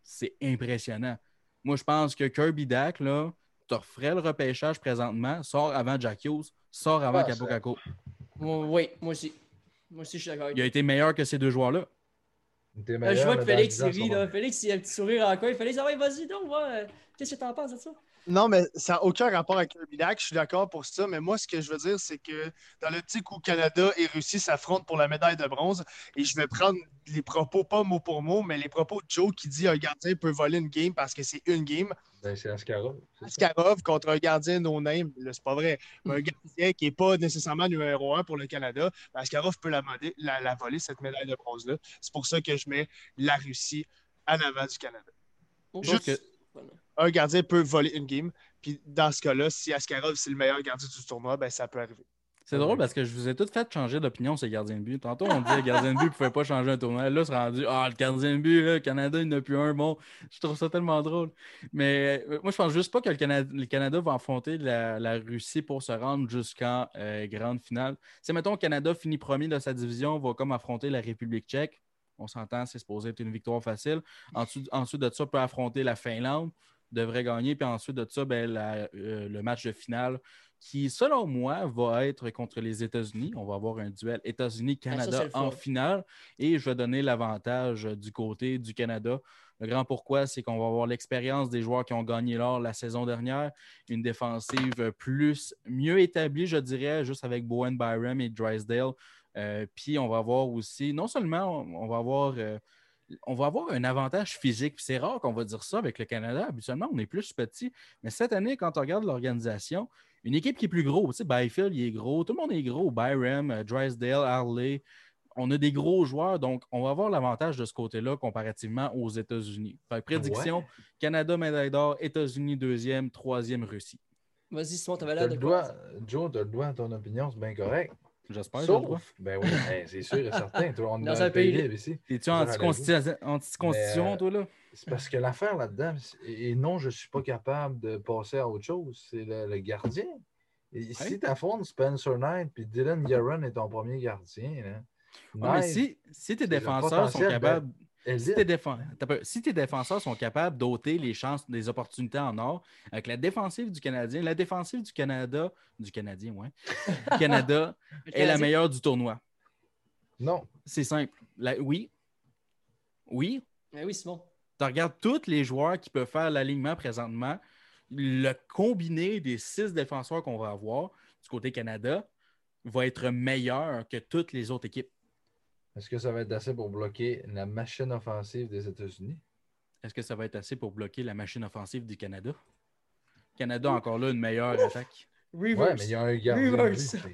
C'est impressionnant. Moi, je pense que Kirby Dack, là, te referais le repêchage présentement, sort avant Jack Hughes, sort avant Ah, Capo. Oui, moi aussi. Moi aussi, je suis d'accord Il a été meilleur que ces deux joueurs-là. Euh, meilleur, je vois que Félix 10 ans, il rit, là. Félix, il a un petit sourire en coin. Félix, ah ouais, vas-y donc, euh, Qu'est-ce que t'en penses de ça? Non, mais ça n'a aucun rapport avec Kirby Lac, je suis d'accord pour ça, mais moi, ce que je veux dire, c'est que dans l'optique où Canada et Russie s'affrontent pour la médaille de bronze, et je vais prendre les propos, pas mot pour mot, mais les propos de Joe qui dit un gardien peut voler une game parce que c'est une game. Ben, c'est Askarov. Askarov contre un gardien no-name, là, c'est pas vrai. Mais un gardien qui n'est pas nécessairement numéro un pour le Canada, ben, Askarov peut la, modé- la- la voler, cette médaille de bronze-là. C'est pour ça que je mets la Russie en avant du Canada. Ok. Juste-. Un gardien peut voler une game. Puis dans ce cas-là, si Askarov c'est le meilleur gardien du tournoi, ben ça peut arriver. C'est drôle parce que je vous ai tous fait changer d'opinion sur les gardiens de but. Tantôt, on disait gardien de but ne pouvait pas changer un tournoi. Là, c'est rendu Ah, le gardien de but, le Canada, il n'a plus un. Bon, je trouve ça tellement drôle. Mais euh, moi, je pense juste pas que le Canada, le Canada va affronter la, Russie pour se rendre jusqu'en euh, grande finale. Si, mettons, le Canada finit premier de sa division, va comme affronter la République tchèque. On s'entend, c'est supposé être une victoire facile. Ensuite, ensuite de ça, peut affronter la Finlande, devrait gagner. Puis ensuite de ça, ben, la- euh, le match de finale qui, selon moi, va être contre les États-Unis. On va avoir un duel Ah, États-Unis-Canada en finale. Et je vais donner l'avantage euh, du côté du Canada. Le grand pourquoi, c'est qu'on va avoir l'expérience des joueurs qui ont gagné l'or la saison dernière. Une défensive plus mieux établie, je dirais, juste avec Bowen Byram et Drysdale. Euh, Puis on va avoir aussi, non seulement on, on va avoir. euh, on va avoir un avantage physique. C'est rare qu'on va dire ça avec le Canada. Habituellement, on est plus petit. Mais cette année, quand on regarde l'organisation, une équipe qui est plus grosse, tu sais, Byfield, il est gros, tout le monde est gros, Byram, euh, Drysdale, Harley, on a des gros joueurs, donc on va avoir l'avantage de ce côté-là comparativement aux États-Unis. Fait que prédiction, Ouais. Canada, médaille d'or, États-Unis, deuxième, troisième, Russie. Vas-y, Simon, t'avais l'air de quoi? Joe, tu as le droit à ton opinion, c'est bien correct. J'espère. Sauf, ben oui, ben, c'est sûr et certain. Toi, on est Dans dans, un pays libre ici. La anti-constitution, euh, toi, là? C'est parce que l'affaire là-dedans, et non, je ne suis pas capable de passer à autre chose, c'est le, le gardien. Et si tu affrontes Spencer Knight puis Dylan Guerin est ton premier gardien, là, Ouais, mais si, si tes défenseurs sont potentiel, capables. Si tes, peu- si tes défenseurs sont capables d'ôter les chances, des opportunités en or, avec la défensive du Canadien, la défensive du Canada, du Canadien, ouais, du Canada est la meilleure du tournoi. Non, C'est simple. La- oui. Oui. Ben oui, Simon. Tu regardes tous les joueurs qui peuvent faire l'alignement présentement. Le combiné des six défenseurs qu'on va avoir du côté Canada va être meilleur que toutes les autres équipes. Est-ce que ça va être assez pour bloquer la machine offensive des États-Unis? Est-ce que ça va être assez pour bloquer la machine offensive du Canada? Canada a encore là une meilleure attaque. Oui, Reverse. mais il y a un gardien. Reverse.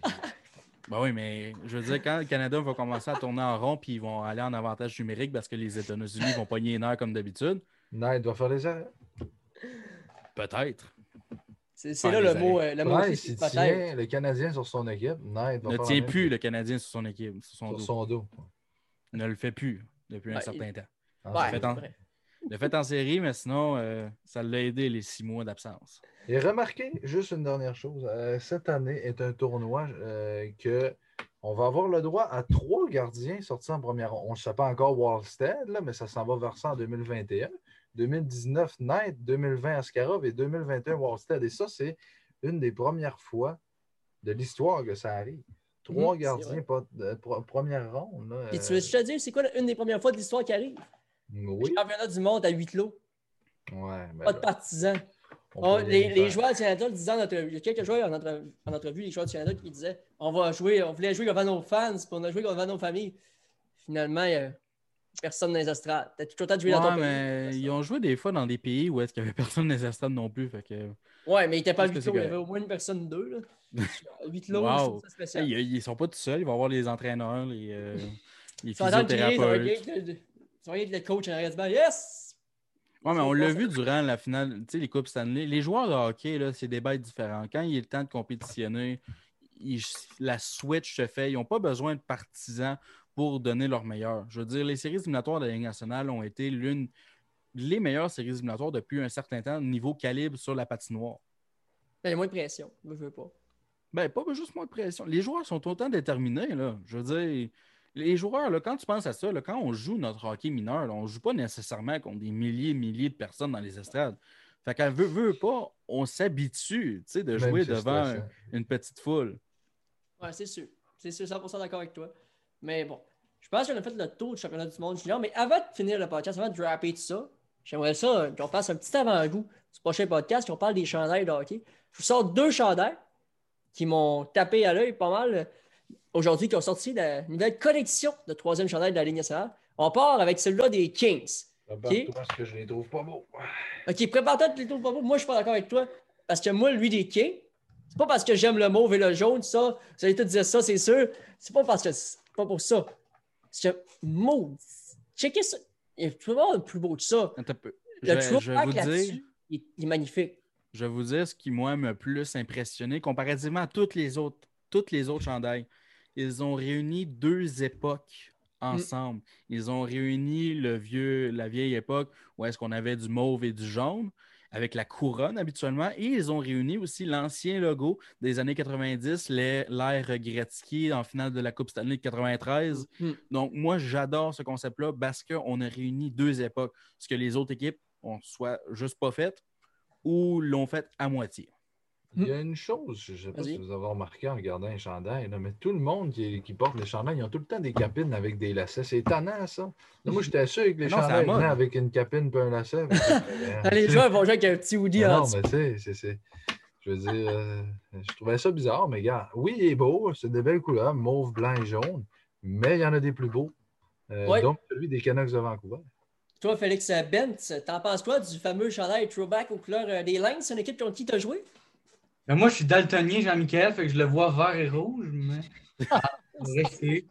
Ben oui, mais je veux dire, quand le Canada va commencer à tourner en rond puis ils vont aller en avantage numérique parce que les États-Unis vont pogner les nerfs comme d'habitude, Knight doit faire les arrêts. peut-être. C'est là le mot, le mot tient le Canadien sur son équipe. Va Ne tient même plus le Canadien sur son équipe, sur son sur dos. son dos. Ne le fait plus depuis un certain temps. Ouais, fait. en- vrai. Le fait en série, mais sinon, euh, ça l'a aidé les six mois d'absence. Et remarquez, juste une dernière chose, euh, cette année est un tournoi euh, que on va avoir le droit à trois gardiens sortis en première ronde. On ne sait pas encore Wallstead, là, mais ça s'en va vers ça en 2021. 2019, Knight, 2020, Askarov et 2021, Wallstead. Et ça, c'est une des premières fois de l'histoire que ça arrive. Trois c'est gardiens de pro- première ronde. là, Puis tu euh, veux te dire, c'est quoi une des premières fois de l'histoire qui arrive? oui. Championnat du monde à huis clos. Ouais, ben Pas de là, partisans. on les, joueurs du Canada le disaient en entrevue. Il y a quelques joueurs en, entre- en entrevue, les joueurs du Canada qui disaient on va jouer, on voulait jouer devant nos fans, puis on a joué devant nos familles. Finalement, il y a personne dans les estrades. T'as tout le temps de jouer dans ton mais pays. ils ont joué des fois dans des pays où est-ce qu'il n'y avait personne dans les non plus. Fait que... Ouais, mais il était pas clos. Il y c'est avait au moins une personne, deux. Là. Huit Wow. ça spécial. Hey, ils, ils sont pas tout seuls, ils vont avoir les entraîneurs, les, euh, les physiothérapeutes. tu vas le coach en arrière du banc. Yes! Ouais, mais on C'est l'a vu durant la finale, tu sais, les Coupes Stanley. Les joueurs de hockey, c'est des bêtes différents. Quand il est le temps de compétitionner, ils- la switch se fait. Ils n'ont pas besoin de partisans pour donner leur meilleur. Je veux dire, les séries éliminatoires de la Ligue nationale ont été l'une les meilleures séries éliminatoires depuis un certain temps, niveau calibre sur la patinoire. Ben, Il y a moins de pression. Je veux pas. Ben, pas juste moins de pression. Les joueurs sont autant déterminés, là. Je veux dire, les joueurs, là, quand tu penses à ça, là, quand on joue notre hockey mineur, là, on ne joue pas nécessairement contre des milliers et milliers de personnes dans les estrades. Fait qu'à veut, veut pas, on s'habitue, tu sais, de Même jouer devant une petite foule. Ouais, c'est sûr. C'est sûr, 100% d'accord avec toi. Mais bon, je pense qu'on a fait le tour du championnat du monde junior. Mais avant de finir le podcast, avant de draper tout ça, j'aimerais ça qu'on fasse un petit avant-goût du prochain podcast, qu'on parle des chandails de hockey. Je vous sors deux chandails qui m'ont tapé à l'œil pas mal euh, aujourd'hui, qui ont sorti la nouvelle collection de troisième chandail de la Ligue nationale. On part avec celui-là des Kings. Prépare-toi parce que je les trouve pas beaux. OK, prépare-toi de les trouves pas beaux. Moi, je suis pas d'accord avec toi. Parce que moi, lui, des Kings, c'est pas parce que j'aime le mauve et le jaune, ça. Vous allez tout dire ça, c'est sûr. C'est pas parce que pas pour ça. C'est que mauve. Checkez ça. Il peut avoir plus beau que ça. Un peu. Le Je, je vous dire, il, est magnifique. je vais vous dire ce qui, moi, m'a plus impressionné comparativement à toutes les autres, toutes les autres chandails. Ils ont réuni deux époques ensemble. Ils ont réuni le vieux, la vieille époque où est-ce qu'on avait du mauve et du jaune avec la couronne habituellement. Et ils ont réuni aussi l'ancien logo des années 90, les- l'ère Gretzky en finale de la Coupe Stanley de 93. Mm. Donc, moi, j'adore ce concept-là parce qu'on a réuni deux époques, ce que les autres équipes ont soit juste pas fait ou l'ont fait à moitié. Il y a une chose, je ne sais pas si vous avez remarqué en regardant les chandails, là, mais tout le monde qui, qui porte les chandails, ils ont tout le temps des capines avec des lacets. C'est étonnant, ça. Là, moi, j'étais sûr que les non, chandails venaient avec une capine et un lacet. mais c'est- les joueurs vont jouer avec un petit hoodie en non, mais tu sais, c'est-. Je veux dire, euh, je trouvais ça bizarre, mais gars, oui, il est beau, c'est de belles couleurs, mauve, blanc et jaune, mais il y en a des plus beaux. Euh, Ouais. Donc, celui des Canucks de Vancouver. Toi, Félix Bent, t'en penses quoi du fameux chandail throwback aux couleurs euh, des Lynx? C'est une équipe contre qui t'as joué? Ben, moi, je suis daltonien, Jean-Michel, fait que je le vois vert et rouge, mais.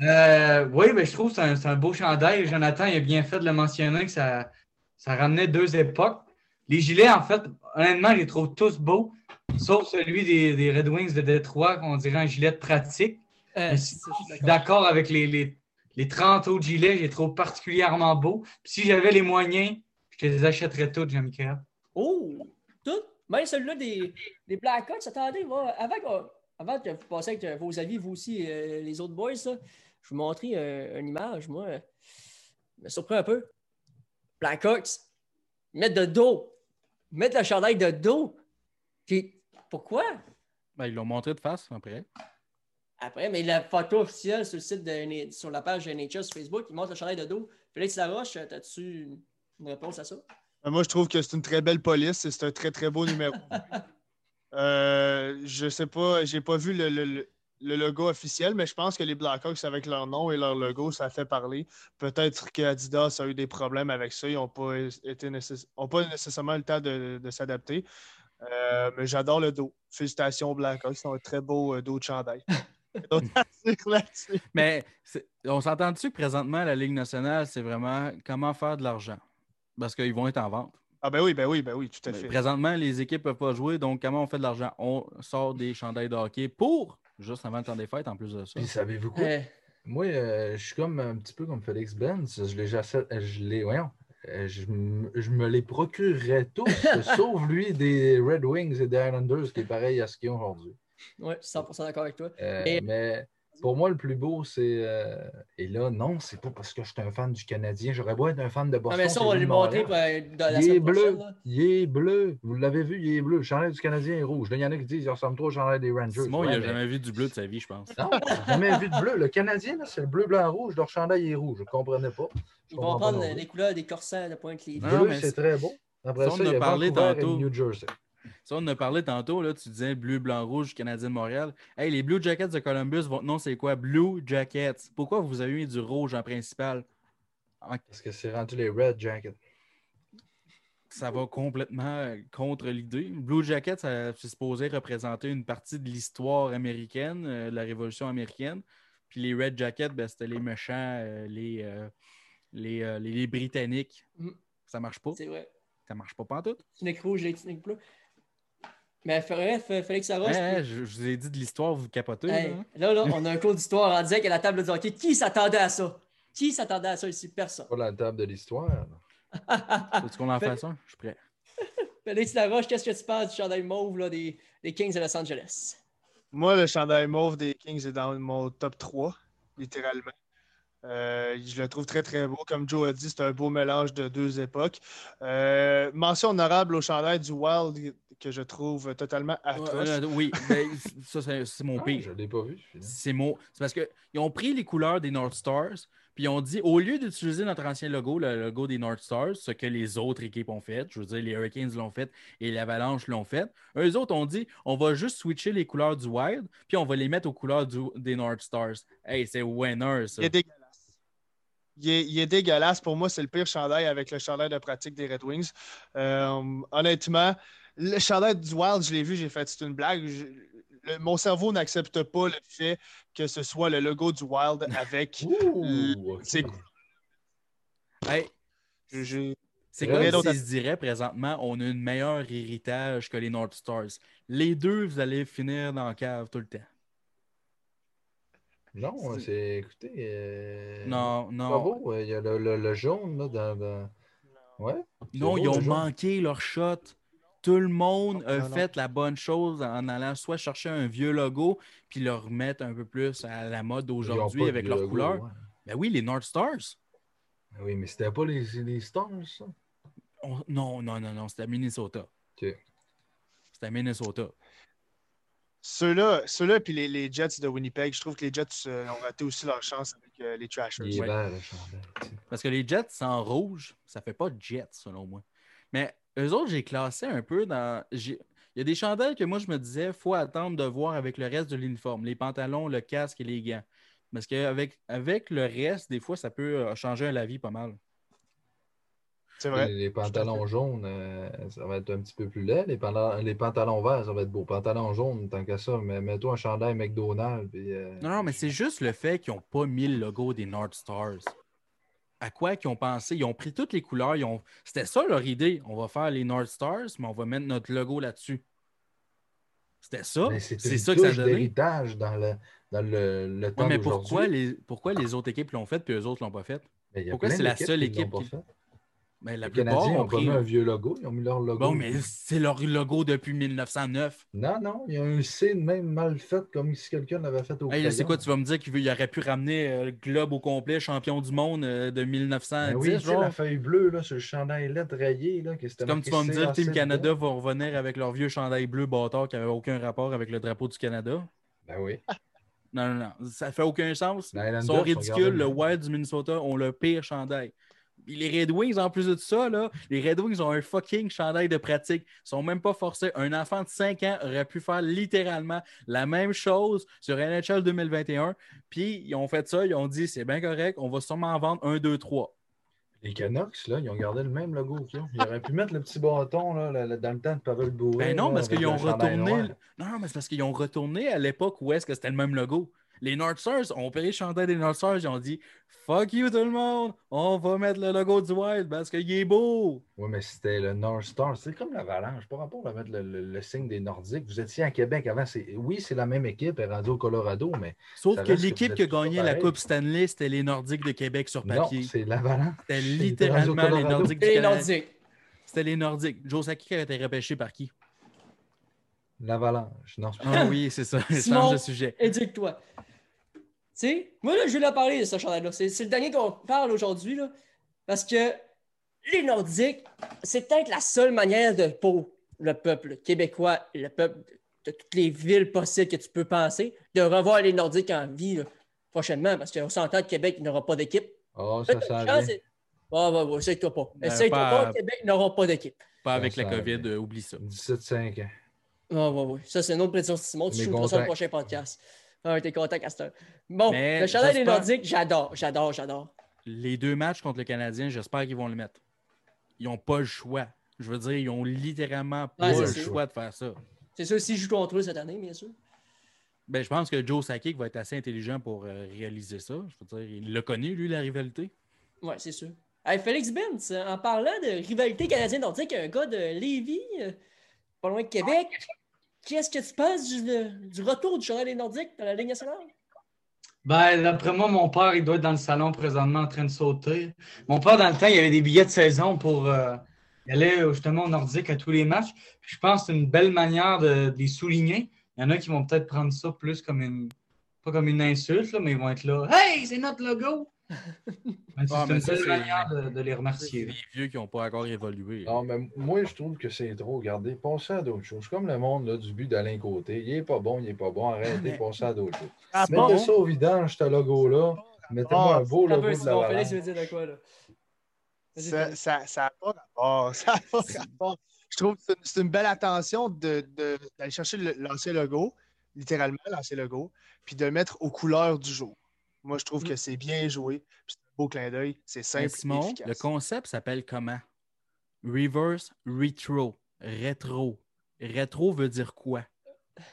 Euh, oui, ben, je trouve que c'est un, beau chandail. Jonathan il a bien fait de le mentionner que ça, ça ramenait deux époques. Les gilets, en fait, honnêtement, je les trouve tous beaux, sauf celui des, des Red Wings de Détroit, qu'on dirait un gilet de pratique. Euh, Mais Je suis d'accord avec les, les, les 30 autres gilets, je les trouve particulièrement beaux. Puis si j'avais les moyens, je te les achèterais tous, Jean-Michel. Oh! Tout? Même celui-là des, des Blackhawks, attendez, moi, avant, qu'on- avant que vous passiez avec euh, vos avis, vous aussi, euh, les autres boys, ça, je vais vous montrer euh, une image, moi. euh, me surprend un peu. Blackhawks, ils mettent de dos. Mettent le chandail de dos. Puis, pourquoi? Ben, ils l'ont montré de face après. Après, mais la photo officielle sur le site de sur la page de Nature sur Facebook, ils montrent le chandail de dos. Félix Laroche, as-tu une réponse à ça? Euh, Moi, je trouve que c'est une très belle police et c'est un très, très beau numéro. Euh, je sais pas, j'ai pas vu le, le- logo officiel, mais je pense que les Blackhawks, avec leur nom et leur logo, ça fait parler. Peut-être qu'Adidas a eu des problèmes avec ça. Ils n'ont pas, été nécess- ont pas nécessairement le temps de, de s'adapter. Euh, mais j'adore le dos. Félicitations aux Blackhawks. C'est un très beau euh, dos de chandail. Mais on s'entend dessus que présentement, la Ligue nationale, c'est vraiment comment faire de l'argent? Parce qu'ils vont être en vente. Ah ben oui, ben oui, ben oui, tout à fait. présentement, les équipes ne peuvent pas jouer, donc comment on fait de l'argent? On sort des chandails de hockey pour, juste avant le temps des fêtes, en plus de ça. Puis, savez-vous quoi? Euh, Moi, euh, je suis comme un petit peu comme Félix Benz. Je les j'achète- je les, voyons, euh, je, je me les procurerais tous, sauf lui des Red Wings et des Islanders, qui est pareil à ce qu'ils ont aujourd'hui. ouais, je suis 100% d'accord avec toi. Euh, Et- Mais pour moi, le plus beau, c'est. euh, Et là, non, c'est pas parce que je suis un fan du Canadien. J'aurais beau être un fan de Ah, Boston. mais ça, on va lui les montrer dans la Il est bleu, là. il est bleu. Vous l'avez vu, il est bleu. Le chandail du Canadien est rouge. Là, il y en a qui disent qu'il ressemble trop au chandail des Rangers. Simon, il Ouais, n'a mais- jamais vu du bleu de sa vie, je pense. Non, j'ai jamais vu de bleu. Le Canadien, là, c'est le bleu, blanc, rouge. Leur chandail est rouge. Je ne comprenais pas. Je Ils vont prendre non les couleurs des corsets de Pointe-Lévis. Non, Bleu, c'est c'est- très beau. Après Ça, on il y a parlé tantôt. New Jersey. Ça, on en a parlé tantôt, là, tu disais bleu, blanc, rouge, Canadien de Montréal. Hey, les Blue Jackets de Columbus, votre nom, c'est quoi? Blue Jackets. Pourquoi vous avez mis du rouge en principal? En- Parce que c'est rendu les Red Jackets. Ça va complètement contre l'idée. Blue Jackets, ça- c'est supposé représenter une partie de l'histoire américaine, euh, de la Révolution américaine. Puis les Red Jackets, ben, c'était les méchants, euh, les, euh, les, euh, les- les Britanniques. Mm. Ça marche pas? C'est vrai. Ça marche pas pantoute? Tunique rouge, les tuniques bleues. Mais bref, Félix. Hey, hey, je, je vous ai dit de l'histoire, vous capotez. Hey, là. hein? là, là, on a un cours d'histoire en direct à la table de hockey. Qui s'attendait à ça? Qui s'attendait à ça ici? Personne. Pas la table de l'histoire. Veux-tu qu'on en fasse un? Je suis prêt. Félix Laroche, qu'est-ce que tu penses du chandail mauve là, des, des Kings de Los Angeles? Moi, le chandail mauve des Kings est dans mon top 3, littéralement. Euh, je le trouve très, très beau. Comme Joe a dit, c'est un beau mélange de deux époques. Euh, mention honorable au chandail du Wild que je trouve totalement Ouais, atroce. euh, oui, ben, ça, c'est c'est mon Ah, pire. je ne l'ai pas vu. C'est mon... c'est parce qu'ils ont pris les couleurs des North Stars, puis ils ont dit, au lieu d'utiliser notre ancien logo, le logo des North Stars, ce que les autres équipes ont fait, je veux dire, les Hurricanes l'ont fait et l'Avalanche l'ont fait, eux autres ont dit, on va juste switcher les couleurs du Wild, puis on va les mettre aux couleurs du- des North Stars. Hey, c'est winner, ça. Il est dégueulasse. Il est, il est dégueulasse. Pour moi, c'est le pire chandail avec le chandail de pratique des Red Wings. Euh, honnêtement, le chandail du Wild, je l'ai vu, j'ai fait c'est une blague. Je- le- mon cerveau n'accepte pas le fait que ce soit le logo du Wild avec. Ouh, ok. c'est- Hey, j'ai- c'est comme à- s'ils se dirait présentement, on a un meilleur héritage que les North Stars. Les deux, vous allez finir dans la cave tout le temps. Non, c'est. Écoutez. euh, Non, c'est non. Pas beau. euh, Il y a le, le- le jaune là, dans. dans- Ouais. c'est Non, beau, ils ont jaune. manqué leur shot. Tout le monde a Non, non. fait la bonne chose en allant soit chercher un vieux logo puis le remettre un peu plus à la mode d'aujourd'hui avec leurs couleurs. ouais. Ben oui, les North Stars. Oui, mais c'était pas les, les Stars, ça? On- Non, non, non, non, c'était Minnesota. Ok. C'était Minnesota. Ceux-là, ceux-là puis les, les Jets de Winnipeg, je trouve que les Jets euh, ont raté aussi leur chance avec euh, les Trashers. Ouais. Parce que les Jets en rouge, ça fait pas Jets, selon moi. Mais eux autres, j'ai classé un peu dans. j'ai- Il y a des chandelles que moi, je me disais, faut attendre de voir avec le reste de l'uniforme, les pantalons, le casque et les gants. Parce qu'avec avec le reste, des fois, ça peut euh, changer la vie pas mal. C'est vrai. Les, les pantalons jaunes, euh, ça va être un petit peu plus laid. Les, pantalons- les pantalons verts, ça va être beau. Pantalons jaunes, tant qu'à ça, mais mets-toi un chandail McDonald's. Puis, euh, Non, non, mais c'est juste le fait qu'ils n'ont pas mis le logo des North Stars. À quoi qu'ils ont pensé? Ils ont pris toutes les couleurs. ils ont- C'était ça leur idée. On va faire les North Stars, mais on va mettre notre logo là-dessus. C'était ça. c'est ça que ça donné. d'héritage dans le, dans le, le temps Ouais, mais pourquoi les, pourquoi les autres équipes l'ont fait puis eux autres l'ont pas fait? Pourquoi c'est la seule qui équipe pas qui- fait. Ben, la Les plupart Canadiens ont pas pris. mis un vieux logo, ils ont mis leur logo. Bon, mais c'est leur logo depuis 1909. Non, non, il y a un C même mal fait, comme si quelqu'un l'avait fait au Hey, c'est quoi, tu vas me dire qu'il aurait pu ramener euh, le globe au complet, champion du monde euh, de 1910, Ben oui, genre? la feuille bleue là, sur le chandail lettre rayé. Là, que Comme tu vas me dire, Team. Canada va revenir avec leur vieux chandail bleu bâtard qui n'avait aucun rapport avec le drapeau du Canada. Ben oui. Non, non, non. Ça fait aucun sens. Les Ils sont ridicules. Le. Wild du Minnesota ont le pire chandail. Puis les Red Wings, en plus de ça, là, les Red Wings ont un fucking chandail de pratique. Ils sont même pas forcés. Un enfant de 5 ans aurait pu faire littéralement la même chose sur NHL 2021. Puis ils ont fait ça, ils ont dit c'est bien correct, on va sûrement en vendre un, deux, trois. Les Canucks, là, ils ont gardé le même logo qu'ils ont. Ils auraient pu mettre le petit bâton là, dans le temps de Pavel Bourré. Ben non, là, parce qu'ils ont retourné. non, mais c'est parce qu'ils ont retourné à l'époque où est-ce que c'était le même logo. Les North Stars ont pris le chandail des North Stars, ils ont dit Fuck you tout le monde, on va mettre le logo du Wild parce qu'il est beau. Oui, mais c'était le North Star. C'est comme l'Avalanche. Pas rapport à mettre le, le- le signe des Nordiques. Vous étiez à Québec avant. c'est- Oui, c'est la même équipe, elle est rendue au Colorado, mais Sauf que l'équipe qui a gagné la. Coupe Stanley, c'était les Nordiques de Québec sur non, papier. c'est l'Avalanche. C'était littéralement les. Nordiques du Et les Canada. Nordiques. C'était les Nordiques. Joe Saki qui a été repêché par qui? L'Avalanche. Non, c'est pas- Ah oui, c'est ça. Simon. Change de sujet. Éduque-toi. Sais, moi, là, je vais parler de ce chandail-là. C'est c'est le dernier qu'on parle aujourd'hui, là. Parce que les Nordiques, c'est peut-être la seule manière de, pour le peuple québécois, le peuple de toutes les villes possibles que tu peux penser, de revoir les Nordiques en vie là, prochainement. Parce qu'on s'entend que Québec n'aura pas d'équipe. Oh, ça une chance, c'est- Ah, ouais, ouais, essaye-toi pas. Euh, Essaye-toi pas- pas, Québec n'aura pas d'équipe. Pas avec la Ça, COVID, euh, oublie ça. 17-5 ans. Ah, ouais, ouais. Ça, c'est une autre prédiction de Simon. Tu joues ça au content. prochain podcast. Ah, t'es content, Castor. Bon, Mais le chandail des Nordiques, j'adore, j'adore, j'adore. Les deux matchs contre le Canadien, j'espère qu'ils vont le mettre. Ils n'ont pas le choix. Je veux dire, ils ont littéralement pas Ouais, le sûr. choix de faire ça. C'est sûr, s'ils jouent contre eux cette année, bien sûr. Ben, je pense que Joe Sakic va être assez intelligent pour euh, réaliser ça. Je veux dire, il l'a connu, lui, la rivalité. Ouais, c'est sûr. Hey, Félix Benz, en parlant de rivalité canadienne-nordique, un gars de Lévis, euh, pas loin de Québec, qu'est-ce que tu penses du, du retour du chandail des Nordiques dans la Ligue nationale? Ben, d'après moi, mon père, il doit être dans le salon présentement en train de sauter. Mon père, dans le temps, il avait des billets de saison pour. euh, allait euh, justement au Nordique à tous les matchs. Je pense que c'est une belle manière de, les souligner. Il y en a qui vont peut-être prendre ça plus comme une. Pas comme une insulte, mais ils vont être là. Hey, c'est notre logo! C'est Ah, une manière de, de les remercier. les vieux qui n'ont pas encore évolué. Non, mais moi, je trouve que c'est trop. Regardez, passez à d'autres choses. Comme le monde là, du but d'Alain Côté. Il est pas bon, il est pas bon. Arrêtez, passez à d'autres choses. Ah, Mettez bon? ça au vidange, ce logo-là. Mettez-moi un beau logo peu, de la Félix, tu veux dire de quoi, là? Vas-y, Ça Félix. ça, ça a pas rapport. Ça a pas rapport. Je trouve que c'est une- belle attention de- de- d'aller chercher le- l'ancien logo, littéralement l'ancien logo, puis de le mettre aux couleurs du jour. Moi, je trouve Mm. que c'est bien joué. puis C'est un beau clin d'œil. C'est simple et Simon, efficace. le concept s'appelle comment? Reverse Retro. Rétro. Rétro veut dire quoi?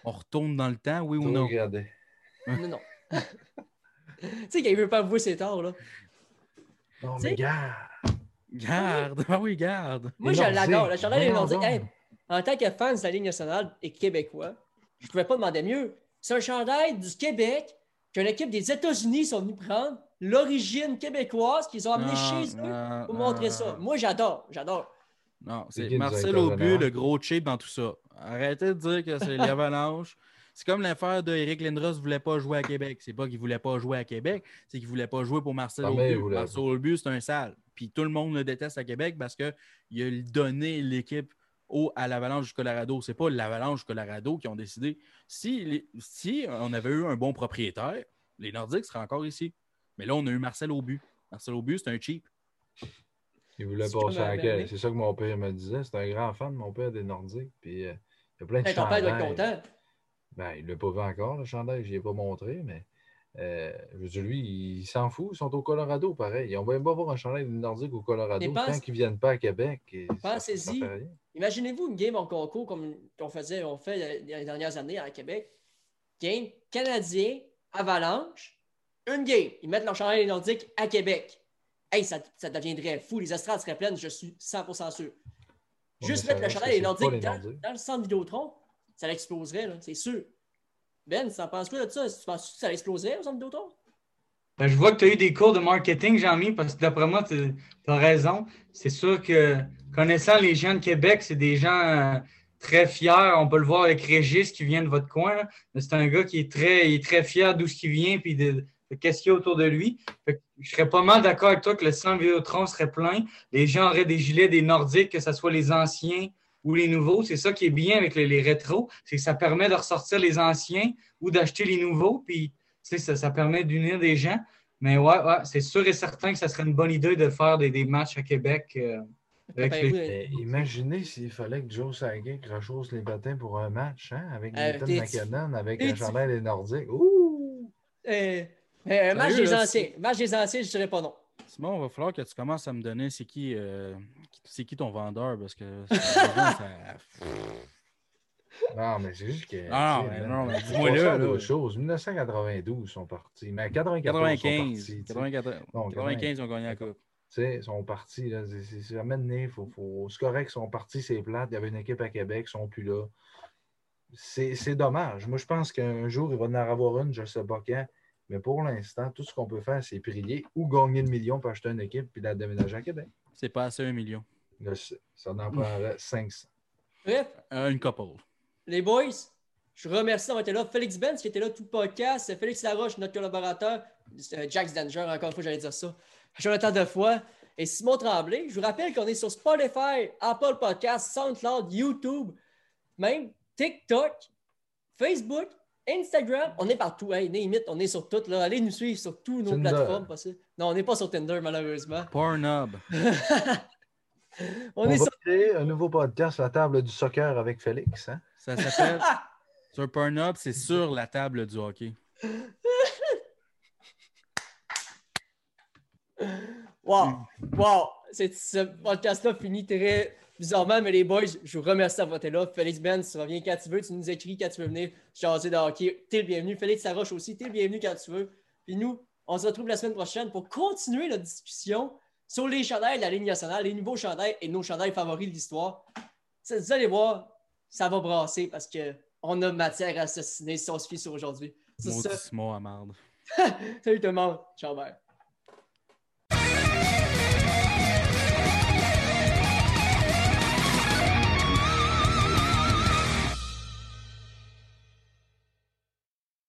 On retourne dans le temps, oui ou non? regardez. Non, non. tu sais qu'il veut pas avouer ses torts, là. Non, mais gars. Garde! Ah oui, garde! Moi, je l'adore. Le chandail Nordiques. donc. Hey, en tant que fan de la Ligue nationale et québécois, je ne pouvais pas demander mieux. C'est un chandail du Québec qu'une équipe des États-Unis sont venus prendre, l'origine québécoise qu'ils ont amené Non, chez eux non, pour montrer non. ça. Moi, j'adore. J'adore. Non, C'est Marcel Aubu, le gros cheap dans tout ça. Arrêtez de dire que c'est l'avalanche. C'est comme l'affaire de Eric Lindros ne voulait pas jouer à Québec. C'est pas qu'il voulait pas jouer à Québec, c'est qu'il voulait pas jouer pour Marcel Ah, Aubu. voulait- Marcel Aubu, c'est un sale. Puis tout le monde le déteste à Québec parce qu'il a donné l'équipe au, à l'Avalanche du Colorado. C'est pas l'Avalanche du Colorado qui ont décidé. Si, les- si on avait eu un bon propriétaire, les Nordiques seraient encore ici. Mais là, on a eu Marcel Aubu. Marcel Aubu, c'est un cheap. Il voulait passer à bébé. C'est ça que mon père me disait. C'est un grand fan, mon père, des Nordiques. Puis euh, il y a plein de Hey, ton père doit être chandails. content. Ben, il ne l'a pas vu encore, le chandail. Je ne l'ai pas montré, mais euh, je veux dire, lui, il s'en fout. Ils sont au Colorado, pareil. On va même pas voir un chandail des Nordiques au Colorado pense- tant qu'ils ne viennent pas à Québec. Pensez-y. Imaginez-vous une game en concours comme on faisait, on fait les dernières années à Québec. Game Canadien, Avalanche, une game. Ils mettent leur chandail nordique à Québec. Hey, ça, ça deviendrait fou. Les estrades seraient pleines, je suis 100% sûr. Juste mettre le chandail que des c'est pas Nordiques les dans, dans le centre Vidéotron, ça l'exploserait, là, c'est sûr. Ben, tu en penses quoi de ça? Tu penses que ça l'exploserait au centre Vidéotron? Ben, je vois que tu as eu des cours de marketing, Jean-Mi, parce que d'après moi, tu as raison. C'est sûr que connaissant les gens de Québec, c'est des gens euh, très fiers. On peut le voir avec Régis qui vient de votre coin. C'est un gars qui est très, est très fier d'où ce qui vient et de, qu'est-ce qu'il y a autour de lui. Je serais pas mal d'accord avec toi que le centre Vidéotron serait plein. Les gens auraient des gilets des Nordiques, que ce soit les anciens ou les nouveaux. C'est ça qui est bien avec les, les rétros, c'est que ça permet de ressortir les anciens ou d'acheter les nouveaux. Puis tu sais, ça, ça permet d'unir des gens. Mais ouais, ouais, c'est sûr et certain que ça serait une bonne idée de faire des, des matchs à Québec. euh, avec Préparez-vous, les- imaginez s'il fallait que Joe Sakic rechausse les patins pour un match, hein, avec Euh, Nathan McKinnon, avec un chandail des Nordiques. Ouh! Euh, euh, match Sérieux, des anciens. Match des anciens, je dirais pas non. Simon, il va falloir que tu commences à me donner c'est qui, euh, c'est qui ton vendeur parce que ça- Non, mais c'est juste que. Ah, mais non, mais dis-moi là, là. choses. 1992 sont partis. Mais 94 sont 95. partis. tu sais. 94, Non, 95, ils ont gagné la coupe. Tu sais, ils sont partis. là. C'est-. Faut, faut... C'est correct, ils sont partis, c'est plate. Il y avait une équipe à Québec, ils sont plus là. C'est c'est dommage. Moi, je pense qu'un jour, il va en avoir une, je ne sais pas quand. Mais pour l'instant, tout ce qu'on peut faire, c'est prier ou gagner le million pour acheter une équipe puis la déménager à Québec. C'est pas assez un million. Je sais. Ça en prendrait 500. Bref, Euh, une couple. les boys, je vous remercie d'avoir été là. Félix Benz qui était là tout le podcast. Félix Laroche, notre collaborateur. Euh, Jax Danger, encore une fois, j'allais dire ça. Jonathan Defoy et Simon Tremblay. Je vous rappelle qu'on est sur Spotify, Apple Podcasts, SoundCloud, YouTube, même TikTok, Facebook, Instagram. On est partout. Hey, limite, on est sur toutes. Là. Allez nous suivre sur toutes nos Tinder. plateformes possibles. Non, on n'est pas sur Tinder, malheureusement. Pornhub. on, On, est va sur. créer un nouveau podcast, La table du soccer avec Félix. Hein? Ça s'appelle. sur Pornhub, c'est sur la table du hockey. Wow! Wow! C'est- Ce podcast-là finit très bizarrement, mais les boys, je vous remercie d'avoir été là. Félix Ben, tu reviens quand tu veux, tu nous écris quand tu veux venir jaser de hockey. T'es le bienvenu. Félix Saroche aussi, t'es le bienvenu quand tu veux. Puis nous, on se retrouve la semaine prochaine pour continuer notre discussion sur les chandails de la Ligue nationale, les nouveaux chandails et nos chandails favoris de l'histoire. Ça, Vous allez voir, ça va brasser parce qu'on a matière à assassiner si on se fie sur aujourd'hui. C'est ça. À marde. Salut tout le monde. Ciao, bye.